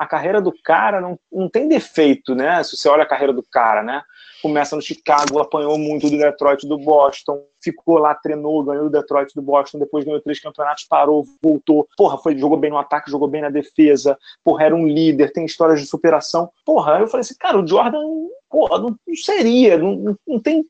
a carreira do cara não, não tem defeito, né? Se você olha a carreira do cara, né? Começa no Chicago, apanhou muito do Detroit do Boston, ficou lá, treinou, ganhou do Detroit do Boston, depois ganhou três campeonatos, parou, voltou. Porra, foi, jogou bem no ataque, jogou bem na defesa. Porra, era um líder, tem histórias de superação. Porra, eu falei assim, cara, o Jordan, porra, não, não seria, não, não, tem,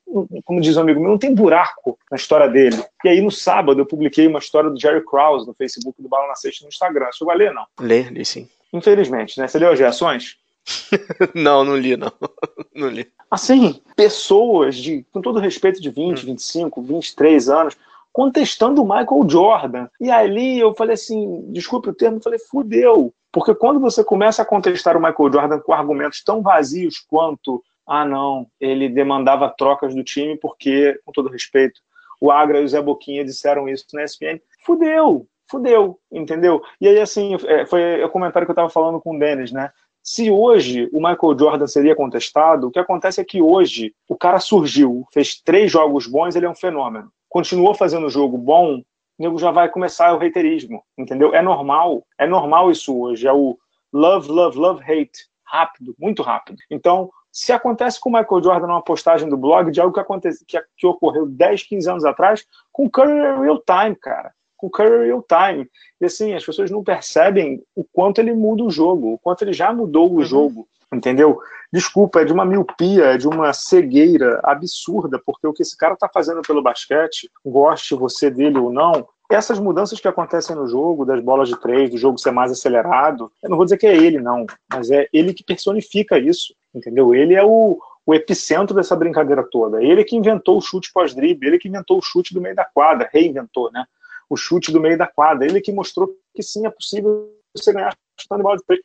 como diz um amigo meu, não tem buraco na história dele. E aí no sábado eu publiquei uma história do Jerry Krause no Facebook do Bala na Sexta no Instagram. Chegou a ler, não? Lê, li sim. Infelizmente, né? Você leu as reações? não, não li, não. não li. Assim, pessoas de, com todo respeito, de 20, hum. 25, 23 anos, contestando o Michael Jordan. E ali eu falei assim, desculpe o termo, eu falei, fudeu. Porque quando você começa a contestar o Michael Jordan com argumentos tão vazios quanto, ah, não, ele demandava trocas do time porque, com todo respeito, o Agra e o Zé Boquinha disseram isso na ESPN, fudeu, fudeu, entendeu? E aí, assim, é, foi o comentário que eu estava falando com o Denis, né? Se hoje o Michael Jordan seria contestado, o que acontece é que hoje o cara surgiu, fez três jogos bons, ele é um fenômeno. Continuou fazendo jogo bom, o nego já vai começar o reiterismo, entendeu? É normal, é normal isso hoje, é o love, love, love, hate, rápido, muito rápido. Então, se acontece com o Michael Jordan numa postagem do blog de algo que, acontece, que, que ocorreu 10, 15 anos atrás, com o Curry real time, cara com o Curry real time. E assim, as pessoas não percebem o quanto ele muda o jogo, o quanto ele já mudou o uhum. jogo, entendeu? Desculpa, é de uma miopia, é de uma cegueira absurda, porque o que esse cara tá fazendo pelo basquete, goste você dele ou não, essas mudanças que acontecem no jogo, das bolas de três, do jogo ser mais acelerado, eu não vou dizer que é ele, não, mas é ele que personifica isso, entendeu? Ele é o, o epicentro dessa brincadeira toda. Ele que inventou o chute pós-drible, ele que inventou o chute do meio da quadra, reinventou, né? O chute do meio da quadra, ele que mostrou que sim, é possível você ganhar chutando bola de três.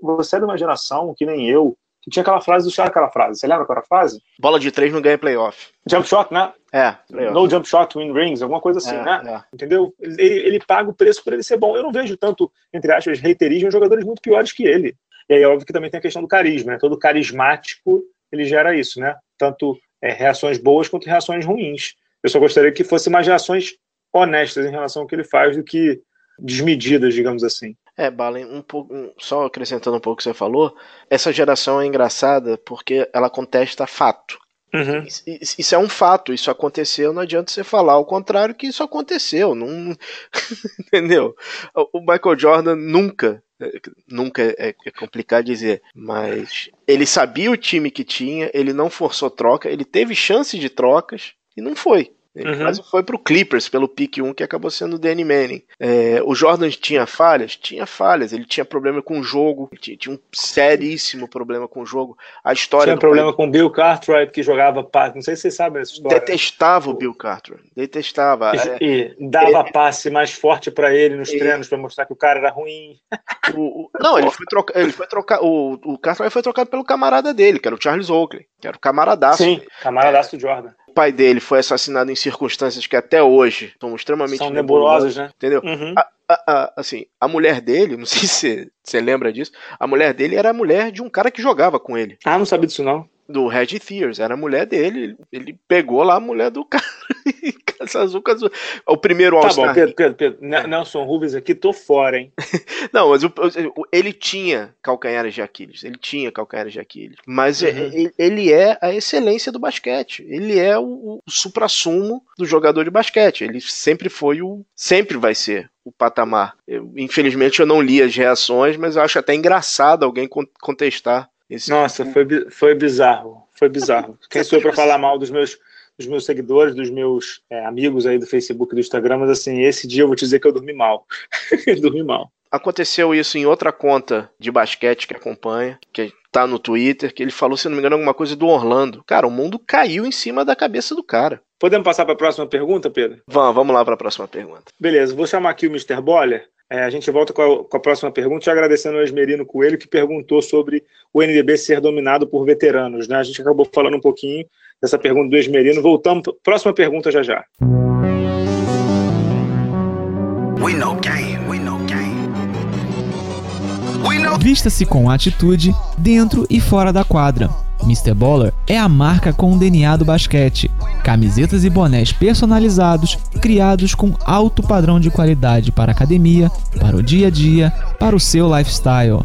Você é de uma geração que nem eu, que tinha aquela frase do Char, aquela frase. Você lembra qual era a frase? Bola de três não ganha playoff. Jump shot, né? É. Playoff. No jump shot, win rings, alguma coisa assim, é, né? É. Entendeu? Ele, ele, paga o preço para ele ser bom. Eu não vejo tanto, entre aspas, reiterismo jogadores muito piores que ele. E aí, óbvio que também tem a questão do carisma, né? Todo carismático, ele gera isso, né? Tanto é, reações boas quanto reações ruins. Eu só gostaria que fosse mais reações honestas em relação ao que ele faz do que desmedidas, digamos assim. É, Balen, um pouco, só acrescentando um pouco o que você falou, essa geração é engraçada porque ela contesta fato. Uhum. Isso, isso, é um fato, isso aconteceu, não adianta você falar ao contrário que isso aconteceu, não entendeu? O Michael Jordan nunca, nunca é, é complicado dizer, mas ele sabia o time que tinha, ele não forçou troca, ele teve chance de trocas e não foi. Ele uhum. quase foi pro Clippers pelo pick 1, que acabou sendo o Danny Manning. É, o Jordan tinha falhas? Tinha falhas. Ele tinha problema com o jogo. Tinha, tinha, um seríssimo problema com o jogo. A história. Tinha problema com o Bill Cartwright, que jogava passe. Não sei se vocês sabem essa história. Detestava o Bill Cartwright. Detestava. E, é, e dava é, passe mais forte para ele nos treinos para mostrar que o cara era ruim. O, o, não, ele foi trocar. Ele foi trocar. O, o Cartwright foi trocado pelo camarada dele, que era o Charles Oakley, que era o camaradaço. Sim, camaradaço do Jordan o pai dele foi assassinado em circunstâncias que até hoje são extremamente são nebulosas, né? Entendeu? Uhum. A, a, a, assim, a mulher dele, não sei se você lembra disso, a mulher dele era a mulher de um cara que jogava com ele. Ah, não sabia disso não do Red Tears, era a mulher dele. Ele pegou lá a mulher do cara. Caçazu, O primeiro Tá bom, Pedro, Pedro, Pedro. É. Nelson Rubens aqui, tô fora, hein? Não, mas o, o, ele tinha calcanhares de Aquiles. Ele tinha calcanhares de Aquiles. Mas uhum. ele, ele, é a excelência do basquete. Ele é o, o supra-sumo do jogador de basquete. Ele sempre foi o. Sempre vai ser o patamar. Eu, infelizmente eu não li as reações, mas eu acho até engraçado alguém contestar esse Nossa, foi, foi bizarro. Foi bizarro. Quem sou eu para falar mal dos meus, dos meus seguidores, dos meus é, amigos aí do Facebook e do Instagram, mas assim, esse dia eu vou te dizer que eu dormi mal. dormi mal. Aconteceu isso em outra conta de basquete que acompanha, que tá no Twitter, que ele falou, se não me engano, alguma coisa do Orlando. Cara, o mundo caiu em cima da cabeça do cara. Podemos passar para a próxima pergunta, Pedro? Vamos, vamos lá para a próxima pergunta. Beleza, vou chamar aqui o Mr. Boller é, a gente volta com a, com a, próxima pergunta, agradecendo ao Esmerino Coelho, que perguntou sobre o NBB ser dominado por veteranos. Né? A gente acabou falando um pouquinho dessa pergunta do Esmerino. Voltamos. Próxima pergunta já já. Vista-se com atitude dentro e fora da quadra. Mr. Baller é a marca com o DNA do basquete. Camisetas e bonés personalizados, criados com alto padrão de qualidade para a academia, para o dia a dia, para o seu lifestyle.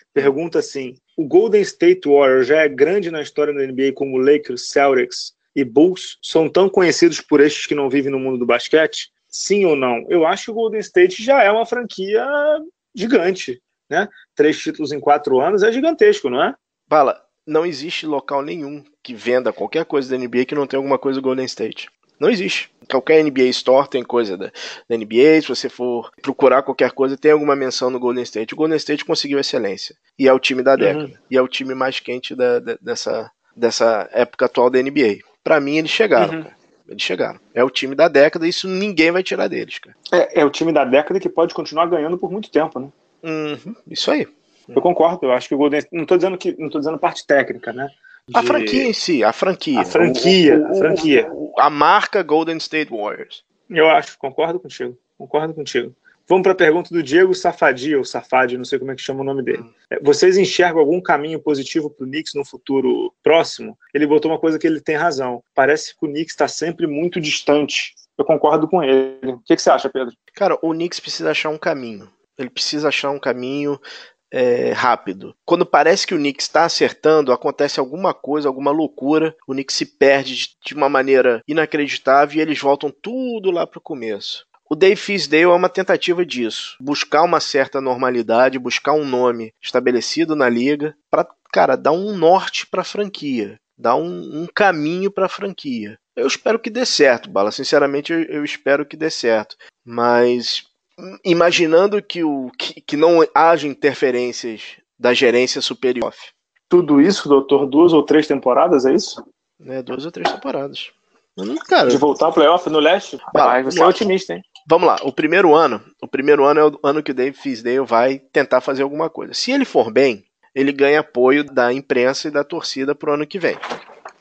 pergunta assim: o Golden State Warriors já é grande na história da NBA como Lakers, Celtics e Bulls? São tão conhecidos por estes que não vivem no mundo do basquete? Sim ou não? Eu acho que o Golden State já é uma franquia gigante, né? Três títulos em quatro anos é gigantesco, não é? Bala, não existe local nenhum que venda qualquer coisa da NBA que não tenha alguma coisa do Golden State. Não existe. Qualquer NBA Store tem coisa da, da, NBA. Se você for procurar qualquer coisa, tem alguma menção no Golden State. O Golden State conseguiu excelência. E é o time da década. Uhum. E é o time mais quente da, da, dessa, dessa época atual da NBA. Para mim, eles chegaram. Uhum. Eles chegaram. É o time da década e isso ninguém vai tirar deles, cara. É, é o time da década que pode continuar ganhando por muito tempo, né? Uhum. Isso aí. Eu concordo, eu acho que o Golden não estou dizendo que não tô dizendo parte técnica, né? De... A franquia em si, a franquia. A franquia, o, o, a franquia. A marca Golden State Warriors. Eu acho, concordo contigo. Concordo contigo. Vamos para a pergunta do Diego Safadi, ou Safadi, não sei como é que chama o nome dele. É, vocês enxergam algum caminho positivo para o Knicks no futuro próximo? Ele botou uma coisa que ele tem razão. Parece que o Knicks está sempre muito distante eu concordo com ele. O que, que você acha, Pedro? Cara, o Knicks precisa achar um caminho. Ele precisa achar um caminho é, rápido. Quando parece que o Knicks está acertando, acontece alguma coisa, alguma loucura, o Knicks se perde de uma maneira inacreditável e eles voltam tudo lá para o começo. O Dave Fisdale é uma tentativa disso, buscar uma certa normalidade, buscar um nome estabelecido na liga para, cara, dar um norte para a franquia, dar um, um caminho para a franquia. Eu espero que dê certo, Bala. Sinceramente, eu, eu espero que dê certo. Mas imaginando que, o, que, que não haja interferências da gerência superior. Tudo isso, doutor, duas ou três temporadas, é isso? É, duas ou três temporadas. Cara, de voltar ao playoff no leste? Vai, você é otimista, hein? Vamos lá, o primeiro ano, o primeiro ano é o ano que o Dave Fisdale vai tentar fazer alguma coisa. Se ele for bem, ele ganha apoio da imprensa e da torcida pro ano que vem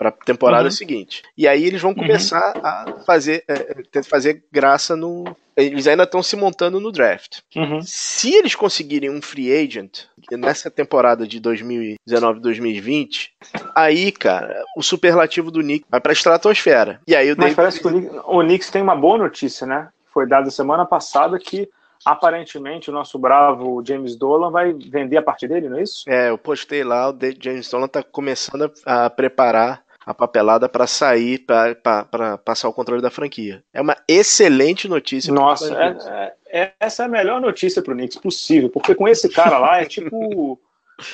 para temporada uhum. seguinte. E aí eles vão uhum. começar uhum. a fazer, é, fazer graça no. Eles ainda estão se montando no draft. Uhum. Se eles conseguirem um free agent nessa temporada de 2019-2020, aí, cara, o superlativo do Knicks vai para a estratosfera. E aí Mas David... parece que o Knicks, o Knicks tem uma boa notícia, né? Foi dada semana passada que aparentemente o nosso bravo James Dolan vai vender a parte dele, não é isso? É, eu postei lá, o James Dolan está começando a preparar a papelada para sair, para passar o controle da franquia. É uma excelente notícia. Nossa, é, é, essa é a melhor notícia para o Knicks possível, porque com esse cara lá é tipo.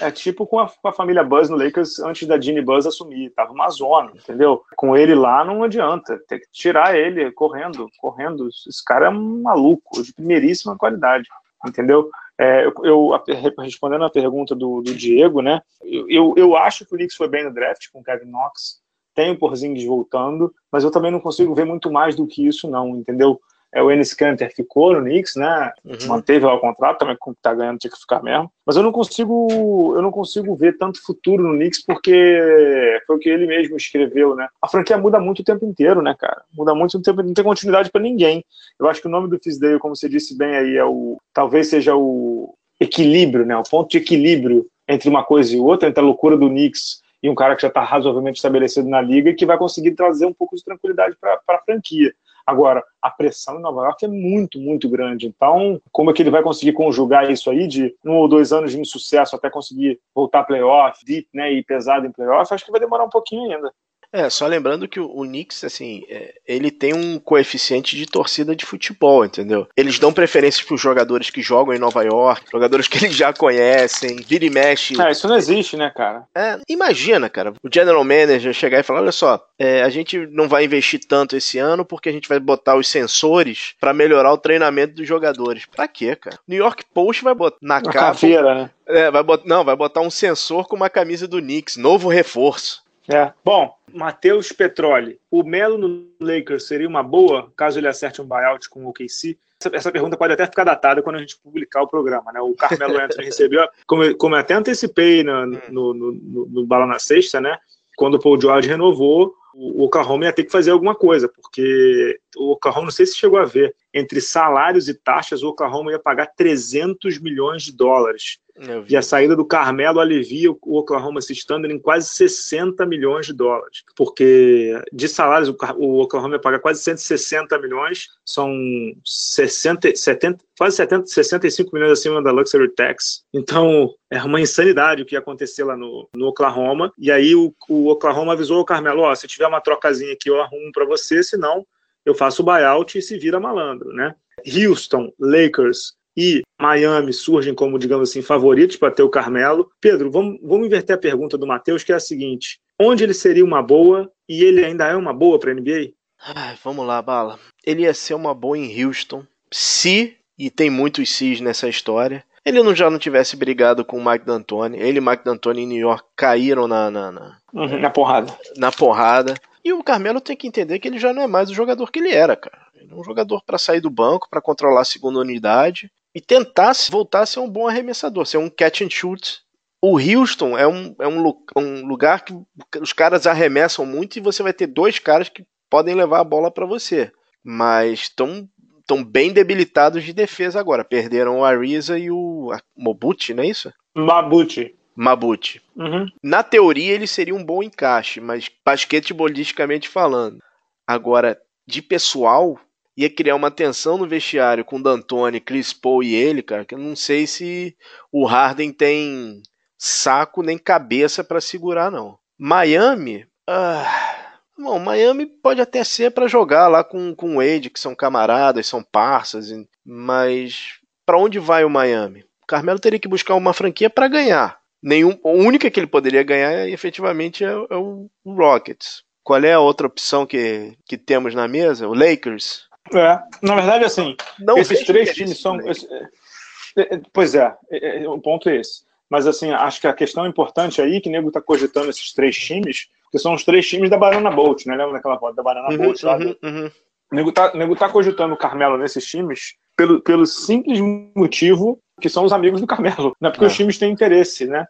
É tipo com a, com a, família Buzz no Lakers antes da Ginny Buzz assumir. Tava uma zona, entendeu? Com ele lá não adianta. Tem que tirar ele correndo, correndo. Esse cara é um maluco, de primeiríssima qualidade, entendeu? É, eu, eu, respondendo a pergunta do, do Diego, né? Eu, eu, eu, acho que o Knicks foi bem no draft com o Kevin Knox tem o Porzingis voltando, mas eu também não consigo ver muito mais do que isso, não, entendeu? É, o Enes Kanter ficou no Knicks, né? Uhum. Manteve o contrato, também como tá ganhando tinha que ficar mesmo. Mas eu não consigo, eu não consigo ver tanto futuro no Knicks porque foi o que ele mesmo escreveu, né? A franquia muda muito o tempo inteiro, né, cara? Muda muito o tempo, não tem continuidade para ninguém. Eu acho que o nome do Fisdale, como você disse bem aí, é o talvez seja o equilíbrio, né? O ponto de equilíbrio entre uma coisa e outra, entre a loucura do Knicks e um cara que já está razoavelmente estabelecido na liga e que vai conseguir trazer um pouco de tranquilidade para a franquia. Agora, a pressão em Nova York é muito, muito grande. Então, como é que ele vai conseguir conjugar isso aí de um ou dois anos de insucesso até conseguir voltar playoff, deep, né, e pesado em playoff? Acho que vai demorar um pouquinho ainda. É, só lembrando que o, Knicks, assim, é, ele tem um coeficiente de torcida de futebol, entendeu? Eles dão preferência para os jogadores que jogam em Nova York, jogadores que eles já conhecem, vira e mexe. É, isso não existe, né, cara? É, imagina, cara, o general manager chegar e falar: olha só, é, a gente não vai investir tanto esse ano porque a gente vai botar os sensores para melhorar o treinamento dos jogadores. Pra quê, cara? New York Post vai botar na capa. Caveira, né? É, vai botar, não, vai botar um sensor com uma camisa do Knicks, novo reforço. É. Bom, Matheus Petroli, o Melo no Lakers seria uma boa caso ele acerte um buyout com o OKC? Essa, essa pergunta pode até ficar datada quando a gente publicar o programa, né? O Carmelo Anthony recebeu, como, como eu até antecipei no, no, no, no, no Bala na Sexta, né? Quando o Paul George renovou, o Oklahoma ia ter que fazer alguma coisa, porque o Oklahoma, não sei se chegou a ver, entre salários e taxas, o Oklahoma ia pagar 300 milhões de dólares e a saída do Carmelo alivia o Oklahoma City Thunder em quase 60 milhões de dólares. Porque de salários o Oklahoma paga quase 160 milhões, são 60, 70, quase 70, 65 milhões acima da Luxury Tax. Então é uma insanidade o que ia acontecer lá no, no Oklahoma. E aí o, o Oklahoma avisou o Carmelo: ó, se tiver uma trocazinha aqui eu arrumo para você, senão eu faço o buyout e se vira malandro, né? Houston, Lakers, e Miami surgem como, digamos assim, favoritos para ter o Carmelo. Pedro, vamos, vamos inverter a pergunta do Matheus, que é a seguinte: onde ele seria uma boa e ele ainda é uma boa para a NBA? Ai, vamos lá, Bala. Ele ia ser uma boa em Houston, se, e tem muitos sis nessa história, ele não já não tivesse brigado com o Mike D'Antoni. Ele e Mike D'Antoni em New York caíram na, na, na, uhum, na porrada. Na porrada. E o Carmelo tem que entender que ele já não é mais o jogador que ele era, cara. Ele é um jogador para sair do banco, para controlar a segunda unidade e tentar voltar a ser um bom arremessador, ser um catch and shoot. O Houston é um, é um, um lugar que os caras arremessam muito e você vai ter dois caras que podem levar a bola para você. Mas estão estão bem debilitados de defesa agora. Perderam o Ariza e o Mobuti, não é isso? Mabuti. Mabuti. Uhum. Na teoria ele seria um bom encaixe, mas basquetebolisticamente falando. Agora, de pessoal, ia criar uma tensão no vestiário com D'Antoni, Chris Paul e ele, cara, que eu não sei se o Harden tem saco nem cabeça para segurar, não. Miami, ah, bom, Miami pode até ser para jogar lá com, com o Wade, que são camaradas, são parças, mas para onde vai o Miami? O Carmelo teria que buscar uma franquia para ganhar. Nenhum, a única que ele poderia ganhar efetivamente é, é o Rockets. Qual é a outra opção que, que temos na mesa? O Lakers? É, na verdade, assim, não esses três times são. Esse, é, é, pois é, é, é, o ponto é esse. Mas, assim, acho que a questão importante aí, que o nego tá cogitando esses três times, que são os três times da Banana Boat, né? Lembra daquela foto da Banana uhum, Boat lá? Uhum, uhum. O nego tá, o nego tá cogitando o Carmelo nesses times pelo, pelo simples motivo que são os amigos do Carmelo, não é porque é. os times têm interesse, né?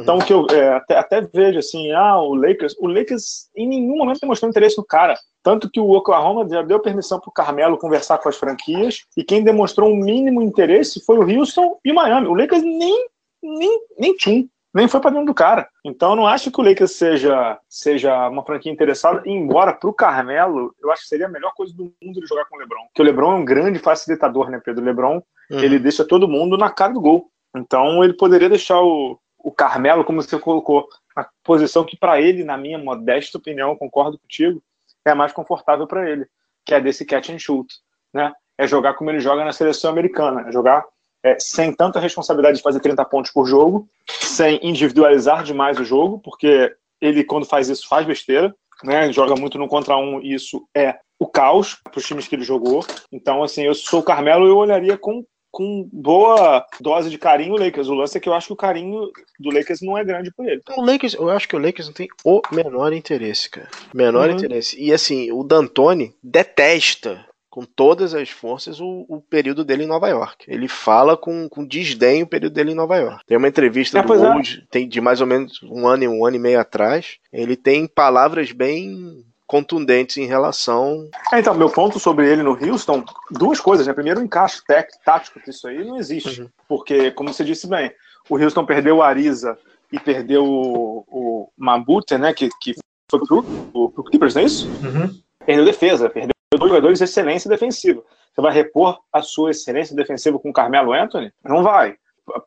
Então, que eu é, até, até, vejo assim, ah, o Lakers, o Lakers em nenhum momento demonstrou interesse no cara. Tanto que o Oklahoma já deu permissão para o Carmelo conversar com as franquias, e quem demonstrou um mínimo interesse foi o Houston e o Miami. O Lakers nem, nem, nem tinha, nem foi para dentro do cara. Então, eu não acho que o Lakers seja, seja uma franquia interessada, embora para o Carmelo, eu acho que seria a melhor coisa do mundo ele jogar com o LeBron. Porque o LeBron é um grande facilitador, né, Pedro? O LeBron, uhum. ele deixa todo mundo na cara do gol. Então, ele poderia deixar o, o Carmelo, como você colocou, na posição que para ele, na minha modesta opinião, concordo contigo, é a mais confortável para ele, que é desse catch and shoot, né? É jogar como ele joga na seleção americana, é jogar é, sem tanta responsabilidade de fazer 30 pontos por jogo, sem individualizar demais o jogo, porque ele, quando faz isso, faz besteira, né? Joga muito no contra um, e isso é o caos para os times que ele jogou. Então, assim, eu sou o Carmelo, eu olharia com com boa dose de carinho o Lakers. O lance é que eu acho que o carinho do Lakers não é grande por ele. O Lakers, eu acho que o Lakers não tem o menor interesse, cara. Menor uhum. interesse. E assim, o D'Antoni detesta com todas as forças o, o, período dele em Nova York. Ele fala com, com desdém o período dele em Nova York. Tem uma entrevista é, do é. tem de mais ou menos um ano e um ano e meio atrás. Ele tem palavras bem contundentes em relação. É, então, meu ponto sobre ele no Houston, duas coisas, né? Primeiro, o encaixe tático disso aí não existe. Uhum. Porque, como você disse bem, o Houston perdeu o Ariza e perdeu o, o Mabute, né? Que, que foi pro, pro, pro Clippers, não é isso? Uhum. Perdeu defesa, perdeu dois jogadores de excelência defensiva. Você vai repor a sua excelência defensiva com o Carmelo Anthony? Não vai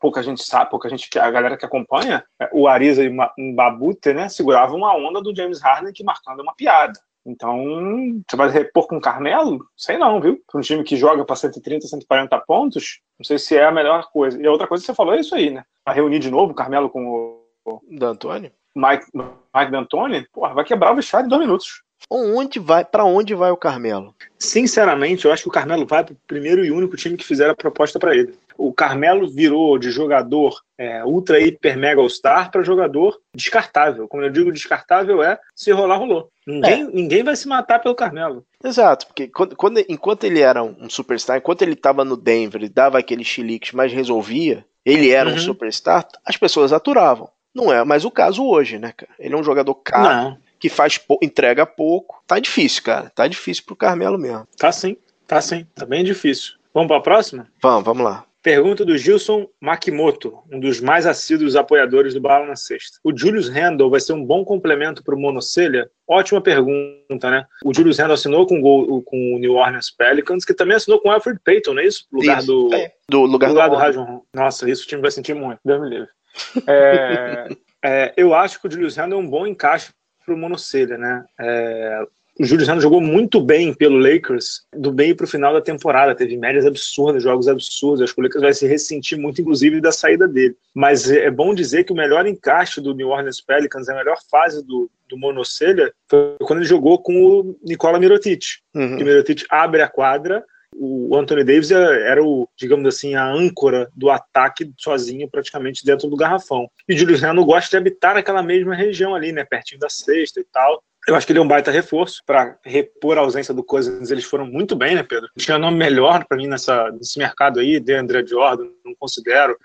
pouca gente sabe, pouca gente, a galera que acompanha, é, o Ariza e o Babute, né, seguravam a onda do James Harden que marcando uma piada. Então, você vai repor com o Carmelo? Sei não, viu? Para um time que joga para 130, 140 pontos, não sei se é a melhor coisa. E a outra coisa que você falou é isso aí, né? Vai reunir de novo o Carmelo com o. D'Antoni? Mike, Mike D'Antoni? Porra, vai quebrar o vestiário em dois minutos. Onde vai, para onde vai o Carmelo? Sinceramente, eu acho que o Carmelo vai para o primeiro e único time que fizer a proposta para ele o Carmelo virou de jogador é, ultra, hiper, mega all-star para jogador descartável. Como eu digo, descartável é se rolar, rolou. Ninguém, é. ninguém vai se matar pelo Carmelo. Exato, porque quando, quando enquanto ele era um superstar, enquanto ele estava no Denver e dava aquele chilique, mas resolvia, ele era uhum. um superstar, as pessoas aturavam. Não é mais o caso hoje, né, cara? Ele é um jogador caro, Não. Que faz entrega pouco. Tá difícil, cara. Tá difícil pro Carmelo mesmo. Tá sim, tá sim. Tá bem difícil. Vamos para a próxima? Vamos, vamos lá. Pergunta do Gilson Makimoto, um dos mais assíduos apoiadores do Bala na Sexta. O Julius Randle vai ser um bom complemento para o Monocelha? Ótima pergunta, né? O Julius Randle assinou com, o, com o New Orleans Pelicans, que também assinou com o Alfred Payton, não é isso? Lugar isso, do, é. do lugar, lugar do, do Rajon. Nossa, isso o time vai sentir muito. Deus me livre. É, é, eu acho que o Julius Randle é um bom encaixe para o Monocelha, né? É, o Júlio Randle jogou muito bem pelo Lakers do meio para o final da temporada. Teve médias absurdas, jogos absurdos. Acho que o Lakers vai se ressentir muito, inclusive, da saída dele. Mas é bom dizer que o melhor encaixe do New Orleans Pelicans, a melhor fase do, do Monocelha, foi quando ele jogou com o Nikola Mirotic. Uhum. O Mirotic abre a quadra o Anthony Davis era o, digamos assim, a âncora do ataque sozinho, praticamente dentro do garrafão. E o Julius Randle gosta de habitar naquela mesma região ali, né, pertinho da sexta e tal. Eu acho que ele é um baita reforço para repor a ausência do Cousins. Eles foram muito bem, né, Pedro? Tinha nome melhor para mim nessa, nesse mercado aí, de André Jordan, não considero,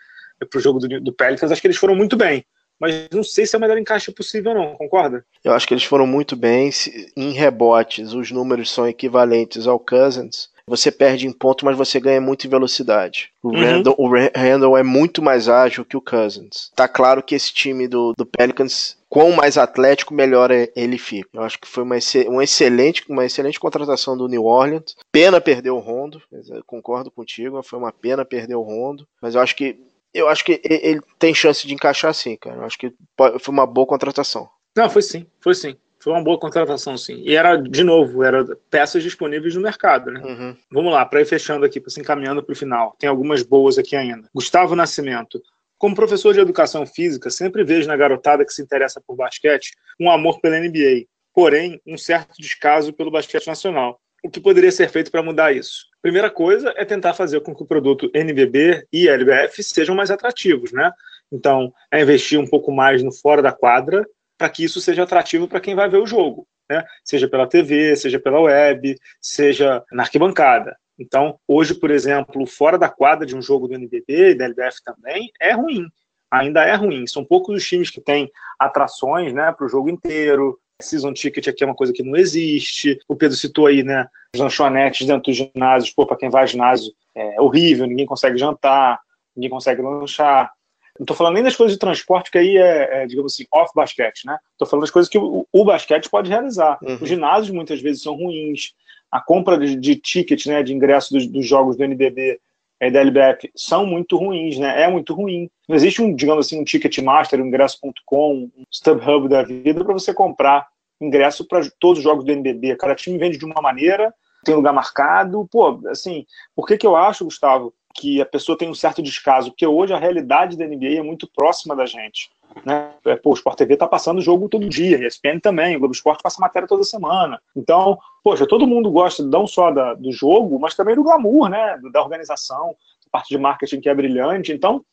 é para o jogo do, do Pelicans. Acho que eles foram muito bem. Mas não sei se é o melhor encaixe possível, não, concorda? Eu acho que eles foram muito bem. Em rebotes, os números são equivalentes ao Cousins. Você perde em ponto, mas você ganha muito em velocidade. O, Uhum. Randall, o Ra- Randall é muito mais ágil que o Cousins. Tá claro que esse time do, do Pelicans, quão mais atlético, melhor é- ele fica. Eu acho que foi uma, exce- um excelente, uma excelente contratação do New Orleans. Pena perder o Rondo, concordo contigo, foi uma pena perder o Rondo, mas eu acho que eu acho que ele tem chance de encaixar sim, cara. Eu acho que foi uma boa contratação. Não, foi sim, foi sim. Foi uma boa contratação, sim. E era, de novo, era peças disponíveis no mercado, né? Uhum. Vamos lá, para ir fechando aqui, para se encaminhando para o final. Tem algumas boas aqui ainda. Gustavo Nascimento. Como professor de educação física, sempre vejo na garotada que se interessa por basquete um amor pela NBA, porém, um certo descaso pelo basquete nacional. O que poderia ser feito para mudar isso? Primeira coisa é tentar fazer com que o produto NBB e LBF sejam mais atrativos, né? Então, é investir um pouco mais no fora da quadra para que isso seja atrativo para quem vai ver o jogo, né? Seja pela TV, seja pela web, seja na arquibancada. Então, hoje, por exemplo, fora da quadra de um jogo do NBB e da LBF também, é ruim. Ainda é ruim. São poucos os times que têm atrações né, para o jogo inteiro. Season ticket aqui é uma coisa que não existe. O Pedro citou aí, né? As lanchonetes dentro dos ginásios. Pô, para quem vai ao ginásio é horrível, ninguém consegue jantar, ninguém consegue lanchar. Não estou falando nem das coisas de transporte, que aí é, é, digamos assim, off-basquete, né? Estou falando das coisas que o, o basquete pode realizar. Uhum. Os ginásios muitas vezes são ruins. A compra de, de ticket, né, de ingresso dos, dos jogos do NBB e da LBF são muito ruins, né? É muito ruim. Não existe um, digamos assim, um Ticketmaster, um ingresso.com, um StubHub da vida para você comprar ingresso para todos os jogos do NBB. Cada time vende de uma maneira, tem lugar marcado. Pô, assim, por que que eu acho, Gustavo, que a pessoa tem um certo descaso? Porque hoje a realidade da NBA é muito próxima da gente. Né? Pô, o Sport TV tá passando o jogo todo dia, a ESPN também, o Globo Esporte passa matéria toda semana. Então, poxa, todo mundo gosta não só da, do jogo, mas também do glamour, né? Da organização, da parte de marketing que é brilhante. Então,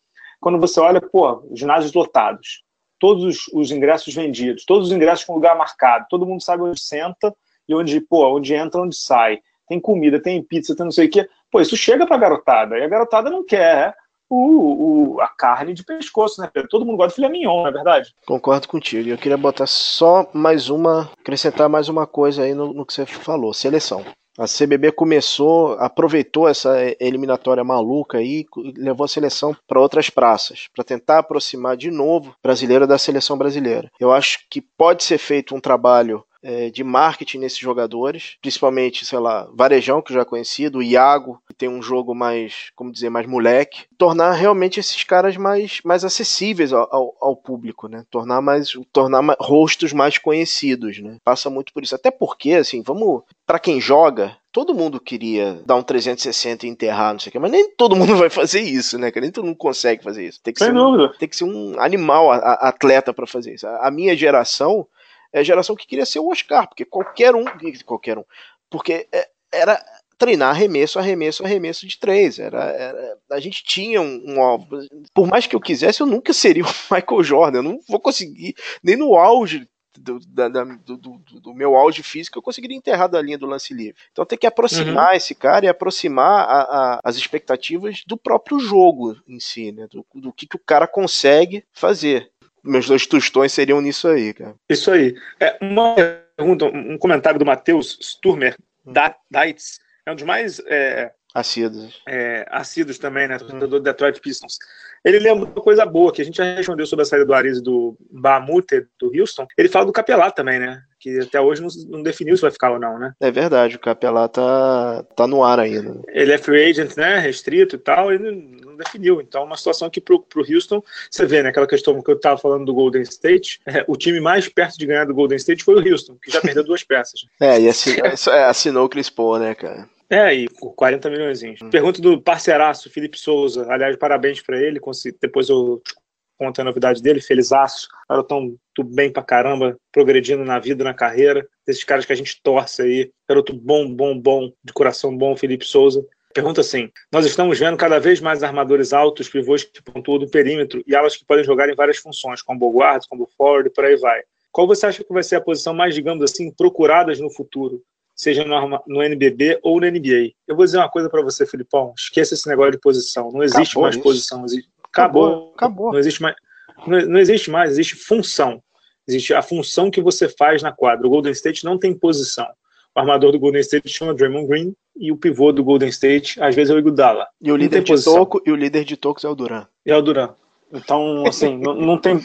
quando você olha, pô, ginásios lotados, todos os, os ingressos vendidos, todos os ingressos com lugar marcado, todo mundo sabe onde senta e onde, pô, onde entra, onde sai. Tem comida, tem pizza, tem não sei o quê. Pô, isso chega pra garotada, e a garotada não quer o, o, a carne de pescoço, né? Todo mundo gosta de filé mignon, não é verdade? Concordo contigo. Eu queria botar só mais uma, acrescentar mais uma coisa aí no, no que você falou, seleção. A CBB começou, aproveitou essa eliminatória maluca aí, e levou a seleção para outras praças, para tentar aproximar de novo brasileiro da seleção brasileira. Eu acho que pode ser feito um trabalho é, de marketing nesses jogadores, principalmente, sei lá, Varejão, que já é conhecido, o Iago, que tem um jogo mais, como dizer, mais moleque, tornar realmente esses caras mais, mais acessíveis ao, ao, ao público, né? Tornar mais, tornar mais, rostos mais conhecidos, né? Passa muito por isso. Até porque, assim, vamos, para quem joga, todo mundo queria dar um 360 e enterrar, não sei o que, mas nem todo mundo vai fazer isso, né? Nem todo mundo consegue fazer isso. Tem que, Sem ser, dúvida. Um, tem que ser um animal, a, a, atleta para fazer isso. A, a minha geração é a geração que queria ser o Oscar, porque qualquer um, qualquer um, porque era treinar arremesso, arremesso, arremesso de três. Era, era a gente tinha um, um, por mais que eu quisesse, eu nunca seria o Michael Jordan. Eu não vou conseguir nem no auge do, da, do, do, do, meu auge físico, eu conseguiria enterrar da linha do lance livre. Então tem que aproximar uhum. esse cara e aproximar a, a, as expectativas do próprio jogo em si, né? Do, do que, que o cara consegue fazer meus dois tostões seriam nisso aí, cara. Isso aí. É, uma pergunta, um comentário do Matheus Sturmer, hum. da Dites, é um dos mais é, assíduos. É, assíduos também, né? Torcedor do Detroit Pistons. Ele lembra uma coisa boa, que a gente já respondeu sobre a saída do Ariz do Bamute, do Houston. Ele fala do Capelá também, né? Que até hoje não, não, definiu se vai ficar ou não, né? É verdade, o Capelá tá, tá no ar ainda. Ele é free agent, né? Restrito e tal, ele não definiu. Então, uma situação que pro, pro Houston, você vê, né? Aquela questão que eu tava falando do Golden State, é, o time mais perto de ganhar do Golden State foi o Houston, que já perdeu duas peças. É, e assinou, assinou o Chris Paul, né, cara? É, e por 40 milhões. Hum. Pergunta do parceiraço, Felipe Souza. Aliás, parabéns para ele. Depois eu conto a novidade dele. Felizaço. Garotão tudo bem pra caramba, progredindo na vida, na carreira. Desses caras que a gente torce aí. Garoto bom, bom, bom, de coração bom, Felipe Souza. Pergunta assim: Nós estamos vendo cada vez mais armadores altos, pivôs que pontuam do perímetro e alas que podem jogar em várias funções, como guarda, como forward, por aí vai. Qual você acha que vai ser a posição mais, digamos assim, procuradas no futuro? seja no, no, NBB ou na NBA. Eu vou dizer uma coisa para você, Filipão. Esqueça esse negócio de posição. Não existe Acabou mais isso. posição. Existe... Acabou. Acabou. Acabou. Não existe mais. Não, não, existe mais. Existe função. Existe a função que você faz na quadra. O Golden State não tem posição. O armador do Golden State chama Draymond Green. E o pivô do Golden State, às vezes, é o Iguodala. E o líder de toco, e o líder de tocos é o Duran. É o Duran. Então, assim, não, não, tem,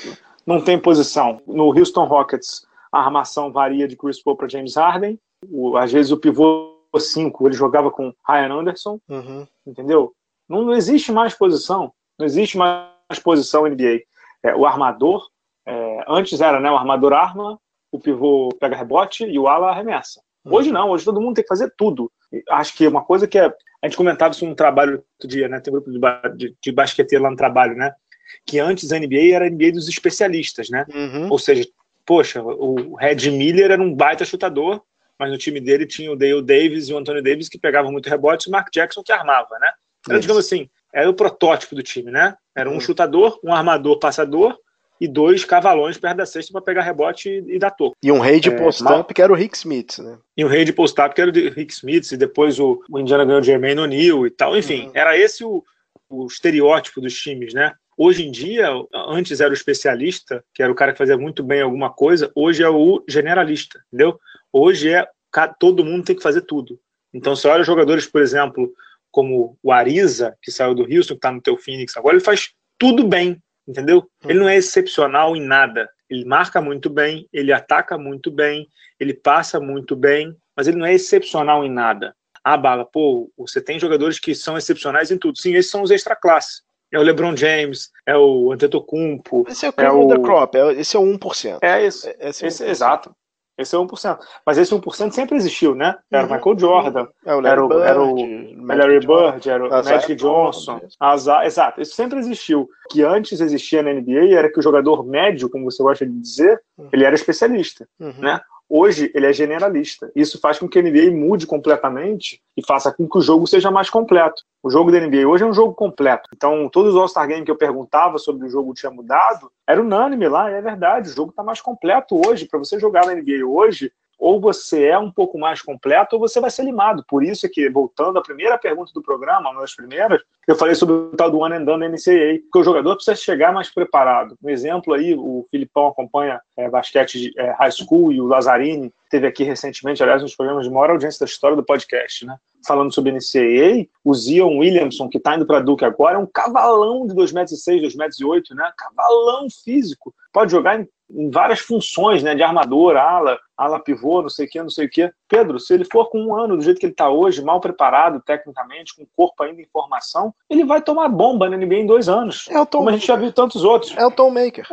não tem posição. No Houston Rockets, a armação varia de Chris Paul para James Harden. O, às vezes o pivô 5, ele jogava com Ryan Anderson, uhum. entendeu? Não, não, existe mais posição. Não existe mais posição NBA. É, o armador, é, antes era né, o armador arma, o pivô pega rebote e o ala arremessa. Uhum. Hoje não, hoje todo mundo tem que fazer tudo. Acho que uma coisa que é. A gente comentava isso num trabalho outro dia, né? Tem um grupo de, de, de basqueteiro lá no trabalho, né? Que antes a NBA era a NBA dos especialistas, né? Uhum. Ou seja, poxa, o Red Miller era um baita chutador, mas no time dele tinha o Dale Davis e o Anthony Davis que pegavam muito rebote e o Mark Jackson que armava, né? Era, digamos assim, era o protótipo do time, né? Era um uhum. chutador, um armador passador e dois cavalões perto da cesta para pegar rebote e, e dar toco. E um rei de é, post-up que era o Rick Smith, né? E um rei de post-up que era o Rick Smith, e depois o, o Indiana ganhou o Jermaine O'Neal e tal. Enfim, uhum. era esse o, o estereótipo dos times, né? Hoje em dia, antes era o especialista, que era o cara que fazia muito bem alguma coisa, hoje é o generalista, entendeu? Hoje é todo mundo tem que fazer tudo. Então, você olha jogadores, por exemplo, como o Ariza, que saiu do Houston, que está no teu Phoenix agora, ele faz tudo bem, entendeu? Ele não é excepcional em nada. Ele marca muito bem, ele ataca muito bem, ele passa muito bem, mas ele não é excepcional em nada. Ah, Bala, pô, você tem jogadores que são excepcionais em tudo. Sim, esses são os extra-classe é o LeBron James, é o Antetokounmpo. Esse é o é o... crop, é, esse é o 1%. É isso, é, esse, é esse, exato. Esse é 1%. Mas esse 1% sempre existiu, né? Era o uhum. Michael Jordan, é o era, o, Bird, era o Larry Bird, era o Magic Johnson. Azar, exato, isso sempre existiu. O que antes existia na NBA era que o jogador médio, como você gosta de dizer, uhum. ele era especialista, uhum. né? Hoje ele é generalista. Isso faz com que a NBA mude completamente e faça com que o jogo seja mais completo. O jogo da NBA hoje é um jogo completo. Então, todos os All-Star Games que eu perguntava sobre o jogo tinha mudado, era unânime lá, é verdade. O jogo está mais completo hoje. Para você jogar na NBA hoje, ou você é um pouco mais completo ou você vai ser limado. Por isso é que, voltando à primeira pergunta do programa, uma das primeiras, eu falei sobre o tal do one and done NCAA, porque o jogador precisa chegar mais preparado. Um exemplo aí, o Filipão acompanha é, basquete de, é, high school e o Lazzarini teve aqui recentemente, aliás, um dos programas de maior audiência da história do podcast, né? Falando sobre NCAA, o Zion Williamson, que está indo para Duke agora, é um cavalão de 2,6 metros, 2,8 metros, né? Cavalão físico. Pode jogar em em várias funções, né, de armador, ala, ala pivô, não sei o que, não sei o que. Pedro, se ele for com um ano do jeito que ele está hoje, mal preparado tecnicamente, com o corpo ainda em formação, ele vai tomar bomba na NBA em dois anos. É o Tom como a gente já viu tantos outros. É o Tom Maker.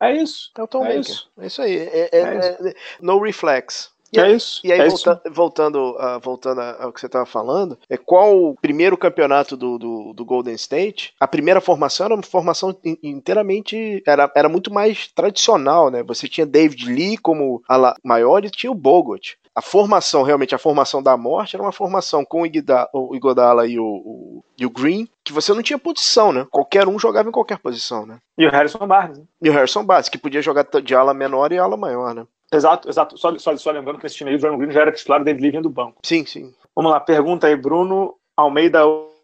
É, é isso. É o Tom é Maker. Isso. É isso aí. É, é, é. É, no reflex. E é isso. E aí, é volta, isso. voltando, uh, voltando ao que você estava falando, é qual o primeiro campeonato do, do, do, Golden State? A primeira formação era uma formação inteiramente. Era, era muito mais tradicional, né? Você tinha David Lee como ala maior e tinha o Bogut. A formação, realmente, a formação da morte era uma formação com o Igodala e o, o, e o Green, que você não tinha posição, né? Qualquer um jogava em qualquer posição, né? E o Harrison Barnes. Né? E o Harrison Barnes, que podia jogar de ala menor e ala maior, né? Exato, exato. Só, só, só lembrando que nesse time aí o John Green já era titular, o David Lee vinha do banco. Sim, sim. Vamos lá, pergunta aí, Bruno Almeida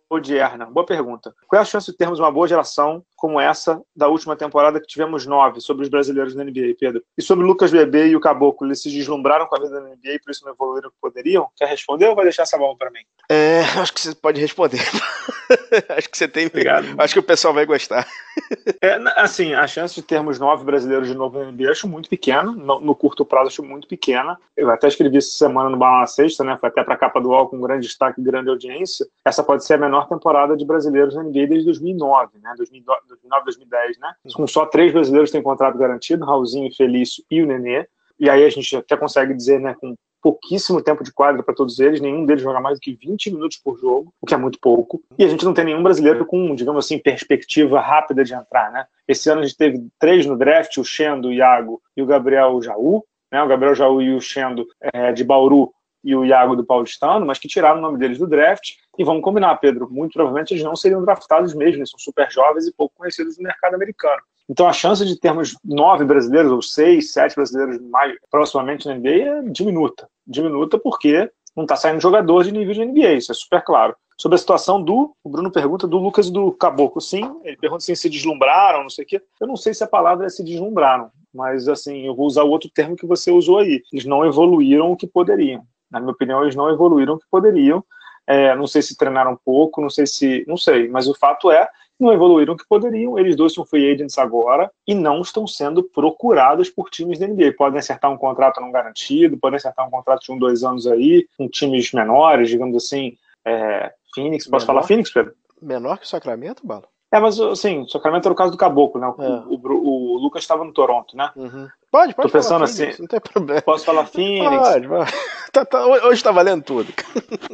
Odierna. Boa pergunta. Qual é a chance de termos uma boa geração como essa da última temporada que tivemos nove sobre os brasileiros na NBA, Pedro? E sobre o Lucas Bebê e o Caboclo, eles se deslumbraram com a vida na NBA e por isso não evoluíram o que poderiam? Quer responder ou vai deixar essa bola para mim? É, acho que você pode responder. acho que você tem. Obrigado. Acho que o pessoal vai gostar. é, assim, a chance de termos nove brasileiros de novo na NBA acho muito pequena. No, no, curto prazo, acho muito pequena. Eu até escrevi essa semana no Bala Sexta, né? Foi até para a capa do UOL com grande destaque e grande audiência. Essa pode ser a menor temporada de brasileiros na NBA desde 2009, né? 2009, 2010, né? Com só três brasileiros têm contrato garantido, Raulzinho, Felício e o Nenê. E aí a gente até consegue dizer, né, com pouquíssimo tempo de quadra para todos eles, nenhum deles joga mais do que 20 minutos por jogo, o que é muito pouco. E a gente não tem nenhum brasileiro com, digamos assim, perspectiva rápida de entrar, né? Esse ano a gente teve três no draft, o Xendo, o Iago e o Gabriel Jaú, né? O Gabriel Jaú e o Xendo é, de Bauru e o Iago do Paulistano, mas que tiraram o nome deles do draft. E vamos combinar, Pedro, muito provavelmente eles não seriam draftados mesmo, eles são super jovens e pouco conhecidos no mercado americano. Então a chance de termos nove brasileiros, ou seis, sete brasileiros mais proximamente na NBA é diminuta. Diminuta porque não está saindo jogador de nível de NBA, isso é super claro. Sobre a situação do, o Bruno pergunta, do Lucas e do Caboclo. Sim, ele pergunta se se deslumbraram, não sei o quê. Eu não sei se a palavra é se deslumbraram, mas assim, eu vou usar o outro termo que você usou aí. Eles não evoluíram o que poderiam. Na minha opinião, eles não evoluíram o que poderiam. É, não sei se treinaram pouco, não sei se. Não sei, mas o fato é não evoluíram o que poderiam. Eles dois são free agents agora e não estão sendo procurados por times da NBA. Podem acertar um contrato não garantido, podem acertar um contrato de um, dois anos aí, com times menores, digamos assim, é, Phoenix. Posso Menor? falar Phoenix, Pedro? Menor que o Sacramento, Bala? É, mas assim, o Sacramento era o caso do Caboclo, né? O, é. o, o, o Lucas estava no Toronto, né? Uhum. Pode, pode. Tô pensando assim. Não tem problema. Posso falar Phoenix? Pode, pode. Tá, tá, hoje tá valendo tudo.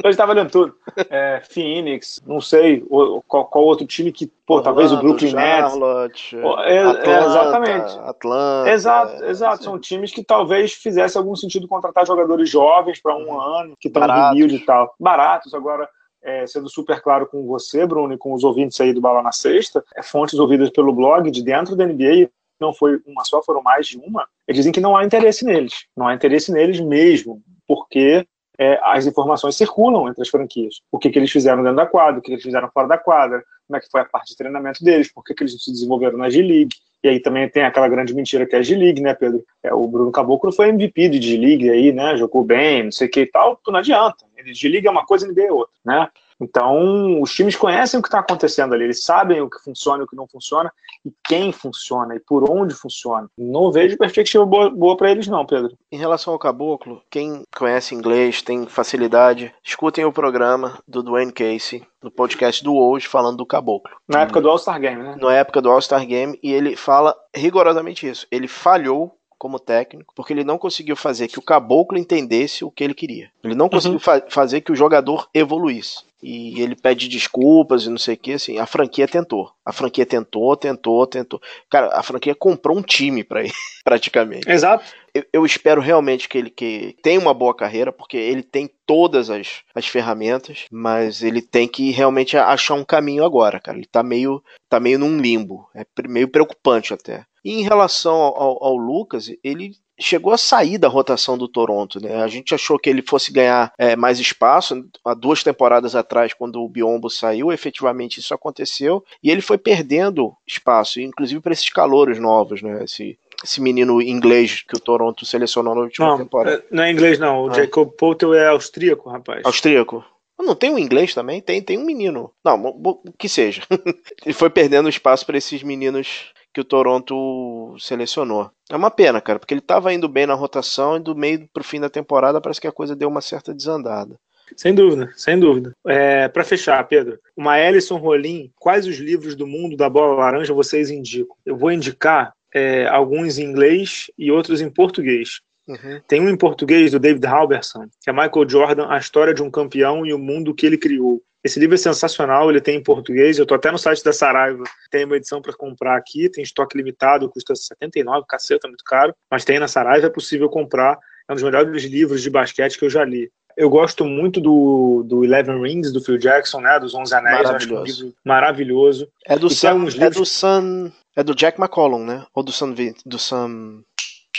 Hoje tá valendo tudo. É, Phoenix, não sei qual, qual, outro time que, pô, Orlando, talvez o Brooklyn Charlotte, Nets. É, Atlanta, é, exatamente. Atlanta. Exato, é, exato. São times que talvez fizesse algum sentido contratar jogadores jovens para um uhum. ano, que estão em rebuild e tal. Baratos, agora é, sendo super claro com você, Bruno, e com os ouvintes aí do Bala na Sexta, é, fontes ouvidas pelo blog de dentro da NBA, não foi uma só, foram mais de uma, eles dizem que não há interesse neles. Não há interesse neles mesmo, porque é, as informações circulam entre as franquias. O que, que eles fizeram dentro da quadra, o que, que eles fizeram fora da quadra, como é que foi a parte de treinamento deles, por que, que eles se desenvolveram na G-League. E aí também tem aquela grande mentira que é a G-League, né, Pedro? É, o Bruno Caboclo foi MVP de G-League aí, né? Jogou bem, não sei o que e tal, não adianta. G-League é uma coisa, NBA é outra, né? Então, os times conhecem o que está acontecendo ali, eles sabem o que funciona e o que não funciona, e quem funciona, e por onde funciona. Não vejo perspectiva boa, boa para eles, não, Pedro. Em relação ao caboclo, quem conhece inglês, tem facilidade, escutem o programa do Dwayne Casey, no podcast do Hoje, falando do caboclo. Na época do All-Star Game, né? Na época do All-Star Game, e ele fala rigorosamente isso. Ele falhou como técnico, porque ele não conseguiu fazer que o caboclo entendesse o que ele queria. Ele não conseguiu uhum. fa fazer que o jogador evoluísse. E ele pede desculpas e não sei o que, assim, a franquia tentou. A franquia tentou, tentou, tentou. Cara, a franquia comprou um time para ele, praticamente. Exato. Eu, eu, espero realmente que ele que tenha uma boa carreira, porque ele tem todas as, as ferramentas, mas ele tem que realmente achar um caminho agora, cara. Ele tá meio, tá meio num limbo. É meio preocupante até. E em relação ao, ao, Lucas, ele chegou a sair da rotação do Toronto. Né? A gente achou que ele fosse ganhar é, mais espaço há duas temporadas atrás, quando o Biombo saiu, efetivamente isso aconteceu, e ele foi perdendo espaço, inclusive para esses calouros novos, né? Esse, esse menino inglês que o Toronto selecionou na última não, temporada. É, não é inglês, não. O ah. Jacob Poulter é austríaco, rapaz. Austríaco. Não tem um inglês também? Tem, tem um menino. Não, o que seja. ele foi perdendo espaço para esses meninos que o Toronto selecionou. É uma pena, cara, porque ele estava indo bem na rotação e do meio para o fim da temporada parece que a coisa deu uma certa desandada. Sem dúvida, sem dúvida. É, para fechar, Pedro, uma Ellison Rolim, quais os livros do mundo da bola laranja vocês indicam? Eu vou indicar é, alguns em inglês e outros em português. Uhum. Tem um em português do David Halberson, que é Michael Jordan, a história de um campeão e o mundo que ele criou. Esse livro é sensacional, ele tem em português, eu tô até no site da Saraiva, tem uma edição para comprar aqui, tem estoque limitado, custa 79, caceta, muito caro, mas tem na Saraiva, é possível comprar, é um dos melhores livros de basquete que eu já li. Eu gosto muito do, do Eleven Rings, do Phil Jackson, né, dos Onze Anéis, acho que é um livro maravilhoso. É do, Sam, é do Sam, é do Jack McCollum, né, ou do Sam, do Sam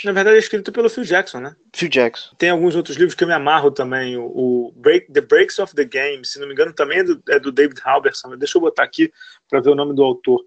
na verdade, é escrito pelo Phil Jackson, né? Phil Jackson. Tem alguns outros livros que eu me amarro também. O, Break, The Breaks of the Game, se não me engano, também é do, é do David Halberson. Deixa eu botar aqui para ver o nome do autor.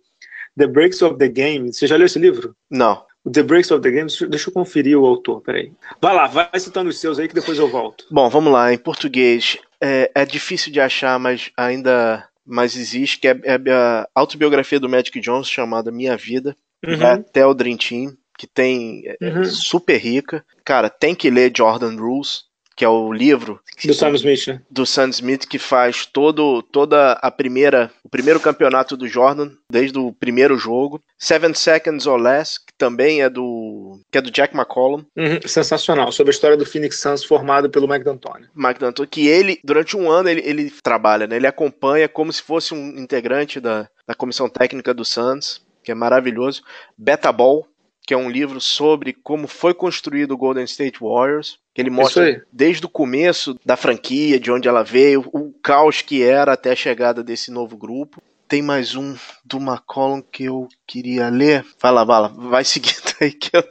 The Breaks of the Game. Você já leu esse livro? Não. The Breaks of the Game, deixa eu conferir o autor, peraí. Vai lá, vai citando os seus aí que depois eu volto. Bom, vamos lá. Em português, é, é difícil de achar, mas ainda mas existe, que é, é a autobiografia do Magic Johnson chamada Minha Vida, uhum. até o Dream Team que tem é, é uhum. super rica. Cara, tem que ler Jordan Rules, que é o livro do Sam Smith, né? Do Sam Smith que faz todo toda a primeira o primeiro campeonato do Jordan desde o primeiro jogo. Seven Seconds or Less que também é do que é do Jack McCollum. Uhum, sensacional sobre a história do Phoenix Suns formado pelo Mike D'Antoni. Mike D'Antoni que ele durante um ano ele, ele trabalha, né? Ele acompanha como se fosse um integrante da, da comissão técnica do Suns, que é maravilhoso. Beta Ball que é um livro sobre como foi construído o Golden State Warriors, que ele mostra desde o começo da franquia, de onde ela veio, o caos que era até a chegada desse novo grupo. Tem mais um do McCollum que eu queria ler. Vai lá, vai lá, vai seguindo aí que eu.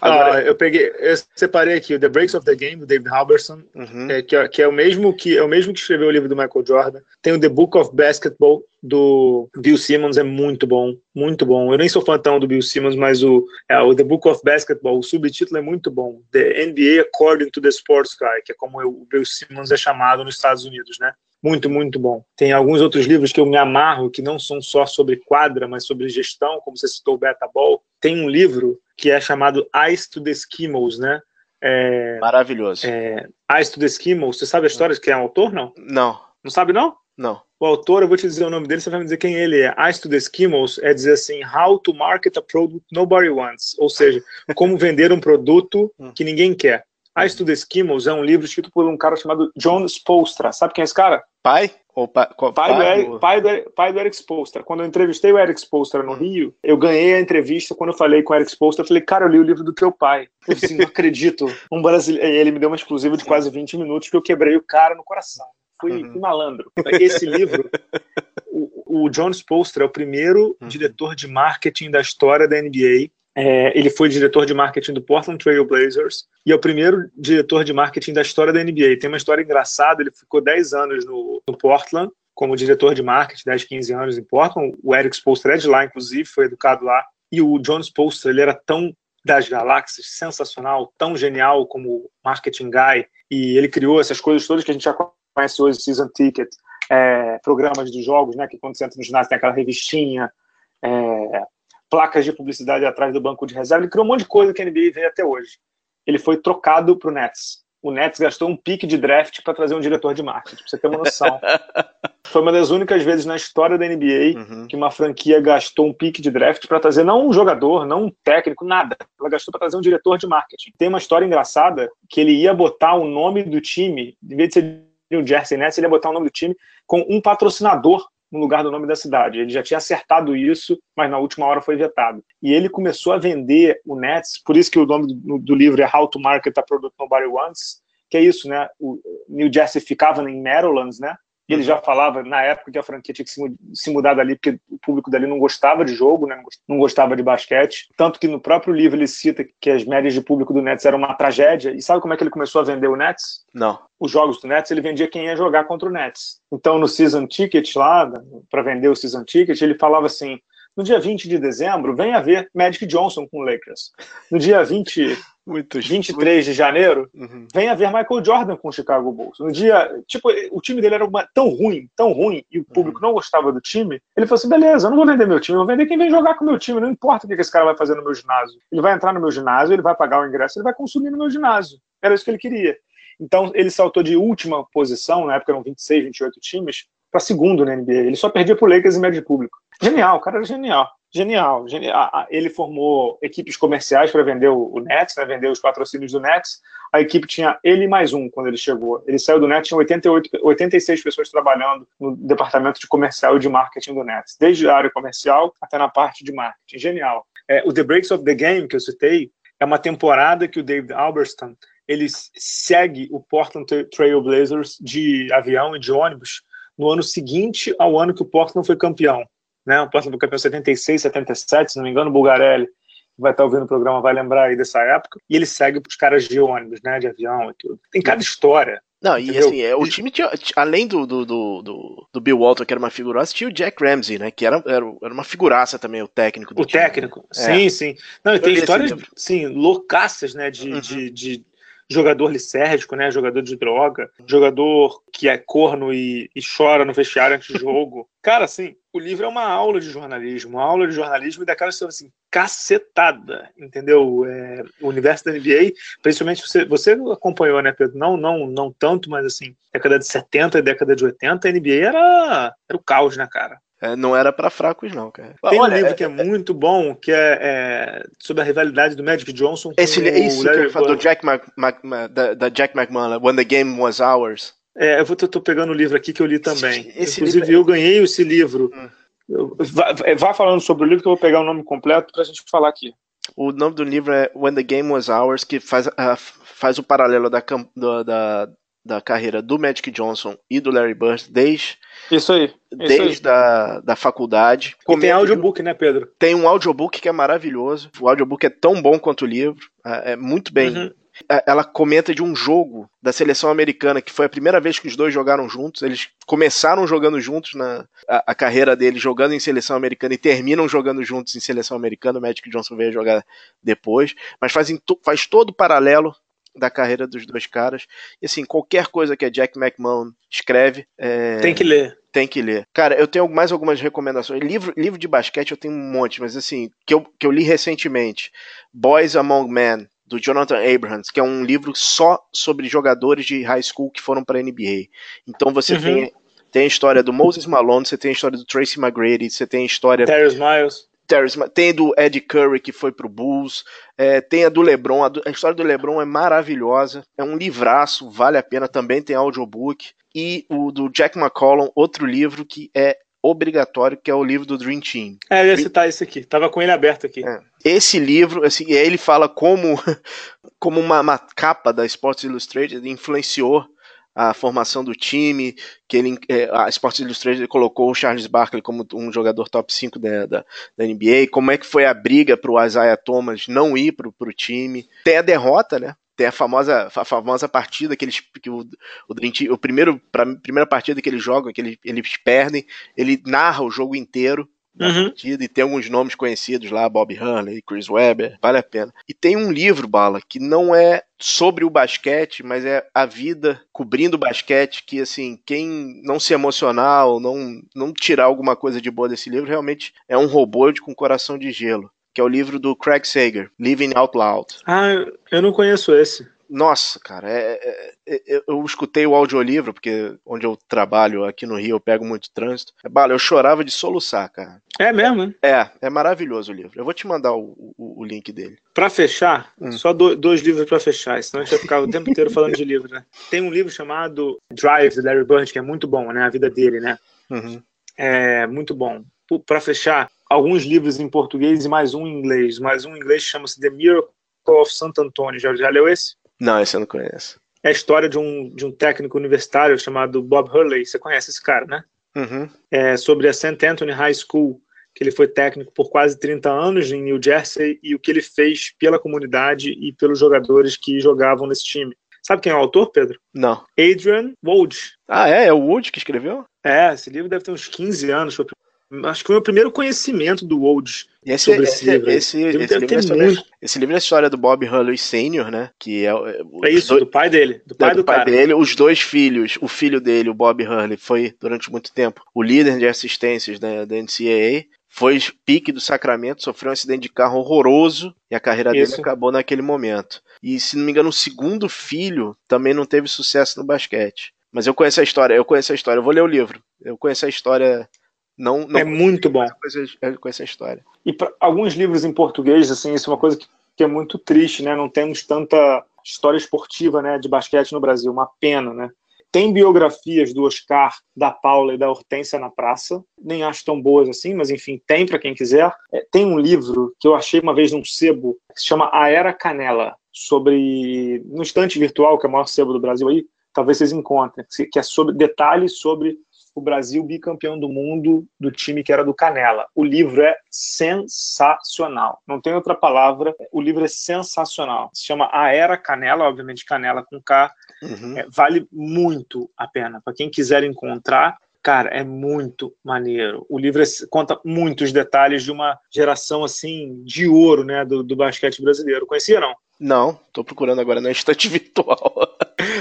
Agora... Ah, eu peguei, eu separei aqui o The Breaks of the Game, do David Halberson, uhum. é, que, é, que, é o mesmo que é o mesmo que escreveu o livro do Michael Jordan. Tem o The Book of Basketball do Bill Simmons, é muito bom, muito bom. Eu nem sou fã tão do Bill Simmons, mas o, é, o The Book of Basketball, o subtítulo é muito bom. The NBA According to the Sports Guy, que é como o Bill Simmons é chamado nos Estados Unidos, né? Muito, muito bom. Tem alguns outros livros que eu me amarro, que não são só sobre quadra, mas sobre gestão, como você citou o Beta Ball. Tem um livro que é chamado Ice to the Eskimos, né? É, Maravilhoso. É, Ice to the Eskimos. Você sabe a história de quem é o autor, não? Não. Não sabe, não? Não. O autor, eu vou te dizer o nome dele, você vai me dizer quem ele é. Ice to the Eskimos é dizer assim, how to market a product nobody wants. Ou seja, como vender um produto hum. que ninguém quer. To the Eskimos é um livro escrito por um cara chamado John Spolstra. Sabe quem é esse cara? Pai? Ou pai, pai, pai, do Eric, pai, do, pai do Eric Spolstra. Quando eu entrevistei o Eric Spolstra no hum. Rio, eu ganhei a entrevista quando eu falei com o Eric Spolstra. Eu falei, cara, eu li o livro do teu pai. Eu disse, não acredito. Um brasileiro. Ele me deu uma exclusiva de quase 20 minutos que eu quebrei o cara no coração. Fui, uhum. fui malandro. Esse livro, o, o John Spolstra é o primeiro uhum. diretor de marketing da história da NBA é, ele foi diretor de marketing do Portland Trail Blazers e é o primeiro diretor de marketing da história da NBA. Tem uma história engraçada, ele ficou 10 anos no, no Portland como diretor de marketing, 10, 15 anos em Portland. O Eric Spoelstra é de lá, inclusive, foi educado lá. E o John Spoelstra, ele era tão das galáxias, sensacional, tão genial como marketing guy, e ele criou essas coisas todas que a gente já conhece hoje, Season Ticket, é, programas de jogos, né, que quando você entra no ginásio tem aquela revistinha, é, placas de publicidade atrás do banco de reserva. Ele criou um monte de coisa que a NBA veio até hoje. Ele foi trocado para o Nets. O Nets gastou um pique de draft para trazer um diretor de marketing, para você ter uma noção. Foi uma das únicas vezes na história da NBA uhum. que uma franquia gastou um pique de draft para trazer não um jogador, não um técnico, nada. Ela gastou para trazer um diretor de marketing. Tem uma história engraçada que ele ia botar o nome do time, em vez de ser o Jersey Nets, ele ia botar o nome do time com um patrocinador no lugar do nome da cidade. Ele já tinha acertado isso, mas na última hora foi vetado. E ele começou a vender o Nets, por isso que o nome do, do livro é How to Market a Product Nobody Wants, que é isso, né? O New Jersey ficava em Maryland, né? E ele já falava na época que a franquia tinha que se mudar dali, porque o público dali não gostava de jogo, né? não gostava de basquete. Tanto que no próprio livro ele cita que as médias de público do Nets eram uma tragédia. E sabe como é que ele começou a vender o Nets? Não. Os jogos do Nets, ele vendia quem ia jogar contra o Nets. Então, no Season Ticket lá, para vender o Season Ticket, ele falava assim: no dia 20 de dezembro, venha ver Magic Johnson com o Lakers. No dia 20, muito, 23 muito... de janeiro, uhum. venha ver Michael Jordan com o Chicago Bulls. No dia, tipo, o time dele era uma, tão ruim, tão ruim, e o público uhum. não gostava do time, ele falou assim: beleza, eu não vou vender meu time, eu vou vender quem vem jogar com o meu time, não importa o que esse cara vai fazer no meu ginásio. Ele vai entrar no meu ginásio, ele vai pagar o ingresso, ele vai consumir no meu ginásio. Era isso que ele queria. Então, ele saltou de última posição, na época eram 26, 28 times, para segundo na NBA. Ele só perdia pro Lakers em médio público. Genial, o cara era genial. Genial. genial. Ele formou equipes comerciais para vender o Nets, vender os patrocínios do Nets. A equipe tinha ele mais um quando ele chegou. Ele saiu do Nets, tinha 88, 86 pessoas trabalhando no departamento de comercial e de marketing do Nets, desde a área comercial até na parte de marketing. Genial. É, o The Breaks of the Game, que eu citei, é uma temporada que o David Alberston ele segue o Portland Trail Blazers de avião e de ônibus no ano seguinte ao ano que o Portland foi campeão. Né? O Portland foi campeão 76, 77, se não me engano, o Bulgarelli, que vai estar ouvindo o programa, vai lembrar aí dessa época. E ele segue para os caras de ônibus, né? de avião e tudo. Tem cada história. Não, e Entendeu? assim, é, o time tinha, além do, do, do, do, Bill Walton, que era uma figuraça, tinha o Jack Ramsey, né, que era, era, era uma figuraça também, o técnico do O time, técnico, né? sim, é. sim. Não, e tem histórias, sim, loucaças, né, de, uhum. de, de jogador lisérgico, né? Jogador de droga, jogador que é corno e, e chora no vestiário antes do jogo. Cara, assim, o livro é uma aula de jornalismo, uma aula de jornalismo e daquela história assim, cacetada, entendeu? É, o universo da NBA, principalmente você, você acompanhou, né, Pedro? Não, não, não tanto, mas assim, década de 70 e década de 80, a NBA era, era o caos, né, cara? É, não era para fracos, não, cara. Tem Olha, um livro é, que é, é, muito bom, que é, é, sobre a rivalidade do Magic Johnson com esse, o esse Larry que do Jack Mac, Mac, da, da, Jack McMullen, When the Game Was Ours. É, eu vou, tô, tô pegando o livro aqui que eu li também. Esse Inclusive, livro... É eu ganhei esse livro. Hum. vá, vá, falando sobre o livro que eu vou pegar o nome completo pra gente falar aqui. O nome do livro é When the Game Was Ours, que faz, uh, faz o paralelo da, da, da carreira do Magic Johnson e do Larry Bird desde isso aí. Desde isso aí. A, da faculdade. E tem audiobook, né, Pedro? Tem um audiobook que é maravilhoso. O audiobook é tão bom quanto o livro. É, é muito bem. Uhum. É, ela comenta de um jogo da seleção americana que foi a primeira vez que os dois jogaram juntos. Eles começaram jogando juntos na a, a carreira deles, jogando em seleção americana e terminam jogando juntos em seleção americana. O Magic Johnson veio jogar depois, mas faz, faz todo o paralelo da carreira dos dois caras. E assim, qualquer coisa que a Jack McMahon escreve. É... Tem que ler. Tem que ler. Cara, eu tenho mais algumas recomendações. Livro, livro de basquete eu tenho um monte, mas assim, que eu, que eu li recentemente. Boys Among Men, do Jonathan Abrams, que é um livro só sobre jogadores de high school que foram para NBA. Então você uhum. tem, tem a história do Moses Malone, você tem a história do Tracy McGrady, você tem a história. Terrence Miles. Terrence, tem do Ed Curry que foi pro Bulls, é, tem a do LeBron, a, do, a, história do LeBron é maravilhosa, é um livraço, vale a pena, também tem audiobook, e o do Jack McCollum, outro livro que é obrigatório, que é o livro do Dream Team. É, eu ia citar esse aqui, tava com ele aberto aqui. É. Esse livro, assim, e aí ele fala como, como uma, uma capa da Sports Illustrated influenciou a formação do time, que ele, é, a Sports Illustrated colocou o Charles Barkley como um jogador top 5 da, da, da NBA, como é que foi a briga para o Isaiah Thomas não ir para o time. Tem a derrota, né? Tem a famosa, a famosa partida que eles. Que o, o, o primeiro, pra, primeira partida que eles jogam, que eles, eles perdem, ele narra o jogo inteiro uhum. partida, e tem alguns nomes conhecidos lá, Bob Hurley, Chris Webber, vale a pena. E tem um livro, Bala, que não é sobre o basquete, mas é a vida cobrindo o basquete, que assim, quem não se emocionar ou não, não tirar alguma coisa de boa desse livro, realmente é um robô com coração de gelo. Que é o livro do Craig Sager, Living Out Loud. Ah, eu não conheço esse. Nossa, cara, é, é, é, eu escutei o audiolivro, porque onde eu trabalho aqui no Rio eu pego muito trânsito. É, bala, eu chorava de soluçar, cara. É mesmo, né? É, é maravilhoso o livro. Eu vou te mandar o, o, o link dele. Para fechar, hum. só do, dois livros para fechar, senão a gente vai ficar o tempo inteiro falando de livro, né? Tem um livro chamado Drive, de Larry Bird, que é muito bom, né? A vida dele, né? Uhum. É muito bom. Para fechar, alguns livros em português e mais um em inglês. Mais um em inglês chama-se The Miracle of Santo Antônio. Já, já leu esse? Não, esse eu não conheço. É a história de um, de um técnico universitário chamado Bob Hurley. Você conhece esse cara, né? Uhum. É sobre a St. Anthony High School, que ele foi técnico por quase 30 anos em New Jersey e o que ele fez pela comunidade e pelos jogadores que jogavam nesse time. Sabe quem é o autor, Pedro? Não. Adrian Wood. Ah, é? É o Wood que escreveu? É, esse livro deve ter uns 15 anos. Foi acho que foi o primeiro conhecimento do Old esse, sobre esse, esse livro. Esse, esse, esse livro é história, esse, livro é a história do Bob Hurley Sr., né? Que é, é, é isso, dois, do pai dele. Do pai, do, do pai cara. dele. Os dois filhos, o filho dele, o Bob Hurley, foi durante muito tempo o líder de assistências da, da NCAA. Foi pique do Sacramento, sofreu um acidente de carro horroroso e a carreira isso. dele acabou naquele momento. E se não me engano, o segundo filho também não teve sucesso no basquete. Mas eu conheço a história, eu conheço a história, eu vou ler o livro. Eu conheço a história não, não é muito bom. Com essa história. E para alguns livros em português, assim, isso é uma coisa que, que, é muito triste, né? Não temos tanta história esportiva, né, de basquete no Brasil, uma pena, né? Tem biografias do Oscar, da Paula e da Hortência na praça, nem acho tão boas assim, mas enfim, tem para quem quiser. É, tem um livro que eu achei uma vez num sebo, que se chama A Era Canela, sobre, no estante virtual, que é o maior sebo do Brasil aí, talvez vocês encontrem, que é sobre detalhes sobre o Brasil bicampeão do mundo do time que era do Canela. O livro é sensacional. Não tem outra palavra. O livro é sensacional. Se chama A Era Canela, obviamente Canela com K. Uhum. É, vale muito a pena. Para quem quiser encontrar, cara, é muito maneiro. O livro é, conta muitos detalhes de uma geração assim de ouro, né, do, do basquete brasileiro. Conhecia não? Não, estou procurando agora na estante virtual.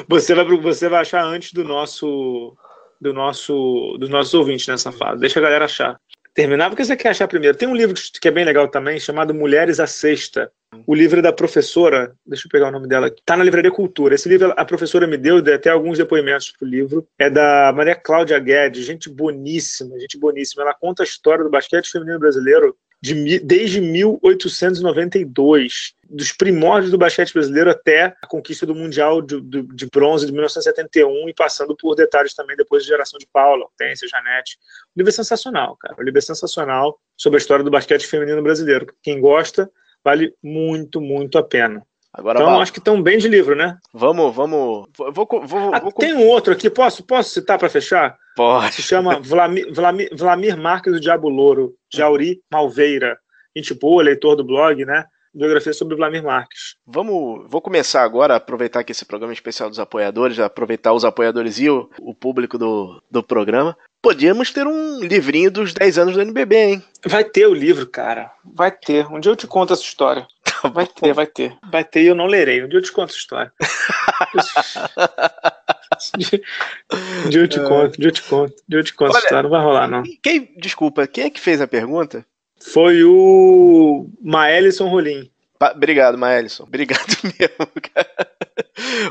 você vai você vai achar antes do nosso do nosso, dos nossos ouvintes nessa fase. Deixa a galera achar. Terminar porque você quer achar primeiro. Tem um livro que é bem legal também, chamado Mulheres à Sexta. O livro é da professora, deixa eu pegar o nome dela, está na Livraria Cultura. Esse livro a professora me deu, deu até alguns depoimentos pro livro. É da Maria Cláudia Guedes, gente boníssima, gente boníssima. Ela conta a história do basquete feminino brasileiro de, desde 1892, dos primórdios do basquete brasileiro até a conquista do Mundial de, de, de, Bronze de 1971 e passando por detalhes também depois da geração de Paula, Hortência, Janete. O livro é sensacional, cara. O livro é sensacional sobre a história do basquete feminino brasileiro. Quem gosta, vale muito, muito a pena. Agora, então, acho que estão bem de livro, né? Vamos, vamos. Vou, vou, vou, ah, tem um outro aqui, posso, posso citar para fechar? Pode. Se chama Vlamir, Vlamir, Vlamir Marques do Diabo Louro, de Auri Malveira. Gente boa, leitor do blog, né? Biografia sobre Vlamir Marques. Vamos, vou começar agora aproveitar que esse programa é especial dos apoiadores, aproveitar os apoiadores e o, o público do, do programa. Podíamos ter um livrinho dos 10 anos do NBB, hein? Vai ter o livro, cara. Vai ter. Um dia eu te conto essa história. vai ter, vai ter. Vai ter e eu não lerei. Um dia eu te conto a história. um dia eu te conto, um dia eu te conto, um dia eu te conto a história. Não vai rolar, não. Quem, desculpa, quem é que fez a pergunta? Foi o Maelison Rolim. Obrigado, Maelison. Obrigado mesmo, cara.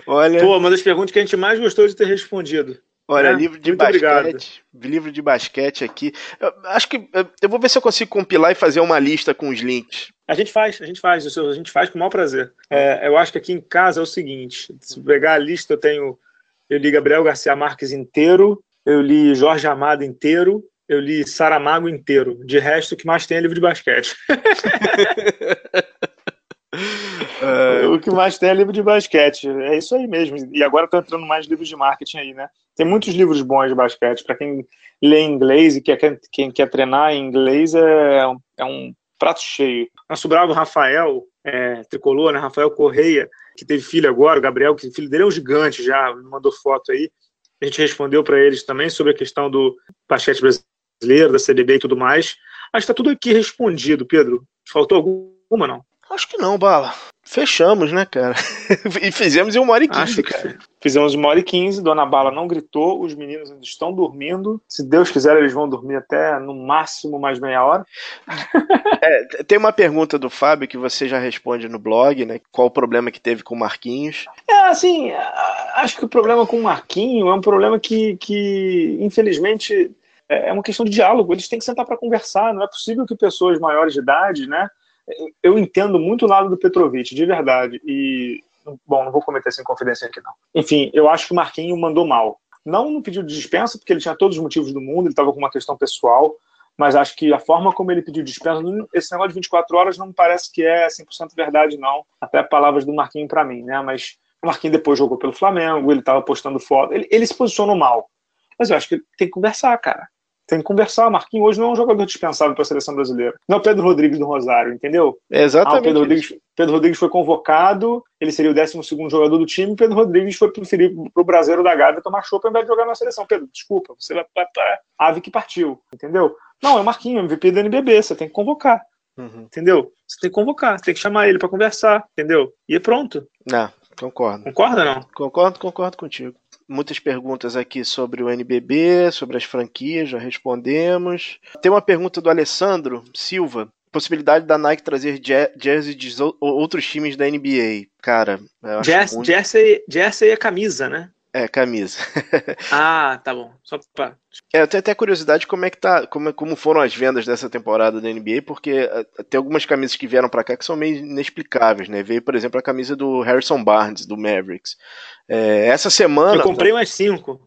Olha. Pô, uma das perguntas que a gente mais gostou de ter respondido. Olha, é, livro de basquete, obrigado. livro de basquete aqui. Eu acho que eu vou ver se eu consigo compilar e fazer uma lista com os links. A gente faz, a gente faz, a gente faz com o maior prazer. É, eu acho que aqui em casa é o seguinte: se pegar a lista, eu tenho. Eu li Gabriel Garcia Marques inteiro, eu li Jorge Amado inteiro, eu li Saramago inteiro. De resto, o que mais tem é livro de basquete. É, o que mais tem é livro de basquete. É isso aí mesmo. E agora estão entrando mais livros de marketing aí, né? Tem muitos livros bons de basquete. Para quem lê inglês e quer, quem quer treinar em inglês, é, um, é um prato cheio. Nosso bravo Rafael, é, tricolor, né? Rafael Correia, que teve filho agora, o Gabriel, que filho dele é um gigante já, me mandou foto aí. A gente respondeu para eles também sobre a questão do basquete brasileiro, da CBB e tudo mais. Acho que está tudo aqui respondido, Pedro. Faltou alguma, não? Acho que não, Bala. Fechamos, né, cara? e fizemos em uma hora e quinze, cara. Fizemos uma hora e quinze, Dona Bala não gritou, os meninos ainda estão dormindo. Se Deus quiser, eles vão dormir até no máximo mais meia hora. é, tem uma pergunta do Fábio que você já responde no blog, né? Qual o problema que teve com o Marquinhos? É, assim, acho que o problema com o Marquinho é um problema que, que infelizmente, é uma questão de diálogo. Eles têm que sentar para conversar. Não é possível que pessoas maiores de idade, né? Eu entendo muito lado do Petrovic, de verdade. E, bom, não vou cometer essa inconfidência aqui, não. Enfim, eu acho que o Marquinho mandou mal. Não no pedido de dispensa, porque ele tinha todos os motivos do mundo, ele estava com uma questão pessoal, mas acho que a forma como ele pediu dispensa, esse negócio de 24 horas não me parece que é 100% verdade, não. Até palavras do Marquinho para mim, né? Mas o Marquinho depois jogou pelo Flamengo, ele estava postando foto, ele, ele se posicionou mal. Mas eu acho que tem que conversar, cara. Tem que conversar. Marquinhos hoje não é um jogador dispensável para a seleção brasileira. Não é o Pedro Rodrigues do Rosário, entendeu? É exatamente. Ah, Pedro, Rodrigues, Pedro Rodrigues foi convocado, ele seria o 12 jogador do time. Pedro Rodrigues foi preferir para o Brasileiro da Gávea tomar chopp ao invés de jogar na seleção. Pedro, desculpa, você vai para a ave que partiu, entendeu? Não, é Marquinhos, MVP do NBB, você tem que convocar. Uhum. Entendeu? Você tem que convocar, você tem que chamar ele para conversar, entendeu? E é pronto. Não, concordo. Concorda não? Concordo, concordo contigo muitas perguntas aqui sobre o NBB, sobre as franquias, já respondemos. Tem uma pergunta do Alessandro Silva. Possibilidade da Nike trazer jersey de outros times da NBA. Cara, jersey, muito... jersey, jersey é camisa, né? É, camisa. ah, tá bom. Só pra... É, eu tenho até curiosidade como é que tá, como, como foram as vendas dessa temporada da NBA, porque uh, tem algumas camisas que vieram para cá que são meio inexplicáveis, né? Veio, por exemplo, a camisa do Harrison Barnes, do Mavericks. É, essa semana. Eu comprei mais cinco.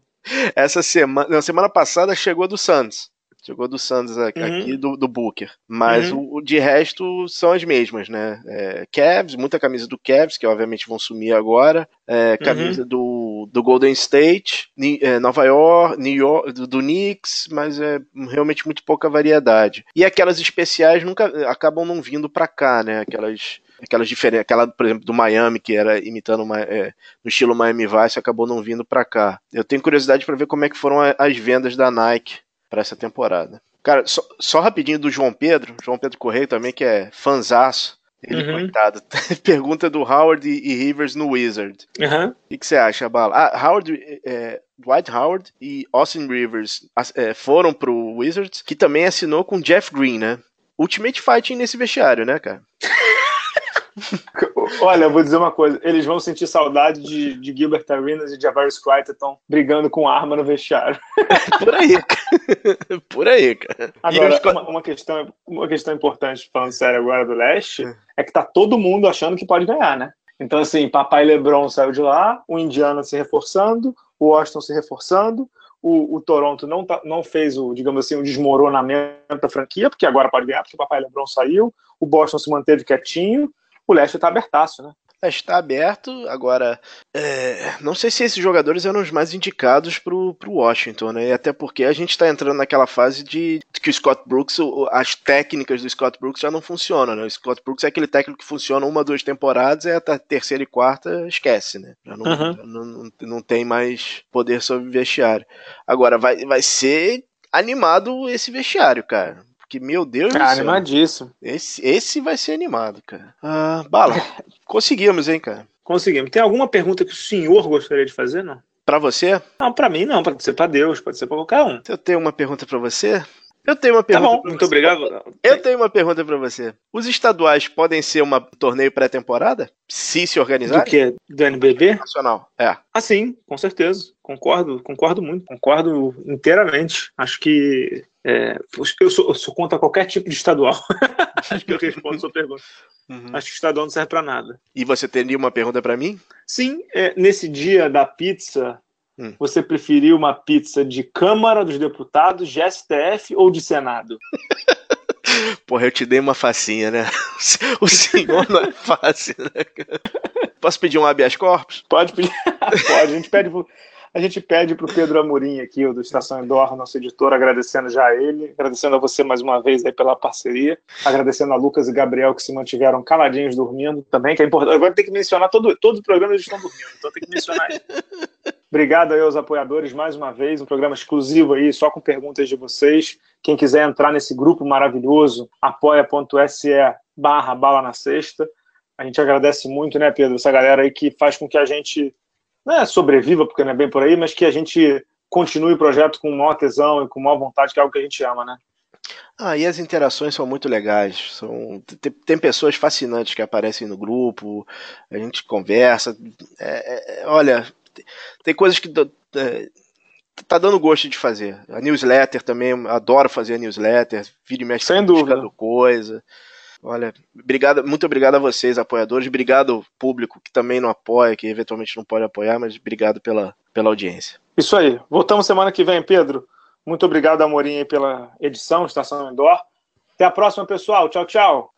Essa semana. Na semana passada chegou a do Santos. Chegou do Santos aqui, uhum. do, do, Booker. Mas uhum. o, de resto são as mesmas, né? É, Cavs, muita camisa do Cavs, que obviamente vão sumir agora. É, camisa uhum. do, do Golden State, é, Nova York, New York, do, Knicks, mas é realmente muito pouca variedade. E aquelas especiais nunca acabam não vindo para cá, né? Aquelas aquelas diferenças, aquela, por exemplo, do Miami, que era imitando uma, é, no estilo Miami Vice, acabou não vindo para cá. Eu tenho curiosidade para ver como é que foram as vendas da Nike para essa temporada. Cara, só, só, rapidinho do João Pedro, João Pedro Correio também, que é fanzaço. Ele, uhum. coitado. Pergunta do Howard e Rivers no Wizard. Uhum. O que, que, você acha, Bala? Ah, Howard, é, Dwight Howard e Austin Rivers é, foram pro Wizards, que também assinou com Jeff Green, né? Ultimate Fighting nesse vestiário, né, cara? Olha, eu vou dizer uma coisa: eles vão sentir saudade de, de Gilbert Arenas e Javaris Crichton brigando com arma no vestiário. Por aí. Por aí, cara. Agora, uma, uma, questão, uma questão importante, falando sério agora do leste, é. é que tá todo mundo achando que pode ganhar, né? Então, assim, Papai Lebron saiu de lá, o Indiana se reforçando, o Washington se reforçando, o, o, Toronto não, tá, não fez o, digamos assim, o desmoronamento da franquia, porque agora pode ganhar, porque o Papai Lebron saiu, o Boston se manteve quietinho, o leste está abertaço, né? Está aberto, agora é, não sei se esses jogadores eram os mais indicados para o Washington, né? E até porque a gente está entrando naquela fase de que o Scott Brooks, as técnicas do Scott Brooks já não funcionam, né? O Scott Brooks é aquele técnico que funciona uma, duas temporadas, e a terceira e quarta esquece, né? Já não, uhum. não, não, não tem mais poder sobre o vestiário. Agora vai, vai ser animado esse vestiário, cara porque, meu Deus cara, do céu. animadíssimo. Esse, esse vai ser animado, cara. Ah, bala, conseguimos, hein, cara. Conseguimos. Tem alguma pergunta que o senhor gostaria de fazer, não? Para você? Não, para mim não, pode ser para Deus, pode ser para qualquer um. Eu tenho uma pergunta para você. Eu tenho uma pergunta. Tá bom, muito obrigado. Eu tenho uma pergunta para você. Os estaduais podem ser um torneio pré-temporada? Se se organizar? Do que? Do NBB? Nacional, é. Ah, sim, com certeza. Concordo, concordo muito, concordo inteiramente. Acho que é, eu, sou, eu sou contra qualquer tipo de estadual. Acho que eu respondo a sua pergunta. Uhum. Acho que estadual não serve para nada. E você teria uma pergunta para mim? Sim, é, nesse dia da pizza, Hum. Você preferiu uma pizza de Câmara dos Deputados, de STF ou de Senado? Porra, eu te dei uma facinha, né? O senhor não é fácil, né? Posso pedir um habeas corpus? Pode pedir. Pode, a gente pede. A gente pede para o Pedro Amorim aqui, do Estação Endor, nosso editor, agradecendo já a ele, agradecendo a você mais uma vez aí pela parceria, agradecendo a Lucas e Gabriel que se mantiveram caladinhos dormindo também, que é importante. Agora tem que mencionar, todo, todo o programa eles estão dormindo, então tem que mencionar isso. Obrigado aí aos apoiadores mais uma vez, um programa exclusivo aí, só com perguntas de vocês. Quem quiser entrar nesse grupo maravilhoso, apoia.se barra bala na sexta. A gente agradece muito, né, Pedro, essa galera aí que faz com que a gente não é sobreviva, porque não é bem por aí, mas que a gente continue o projeto com maior tesão e com maior vontade, que é algo que a gente ama, né? Ah, e as interações são muito legais. São, tem, tem pessoas fascinantes que aparecem no grupo, a gente conversa. É, é, olha, tem coisas que é, tá dando gosto de fazer. A newsletter também, adoro fazer a newsletter, vídeo mexe Sem dúvida. coisa. Olha, obrigado, muito obrigado a vocês, apoiadores. Obrigado, público, que também não apoia, que eventualmente não pode apoiar, mas obrigado pela, pela audiência. Isso aí. Voltamos semana que vem, Pedro. Muito obrigado, Amorim, pela edição, Estação Indoor. Até a próxima, pessoal. Tchau, tchau.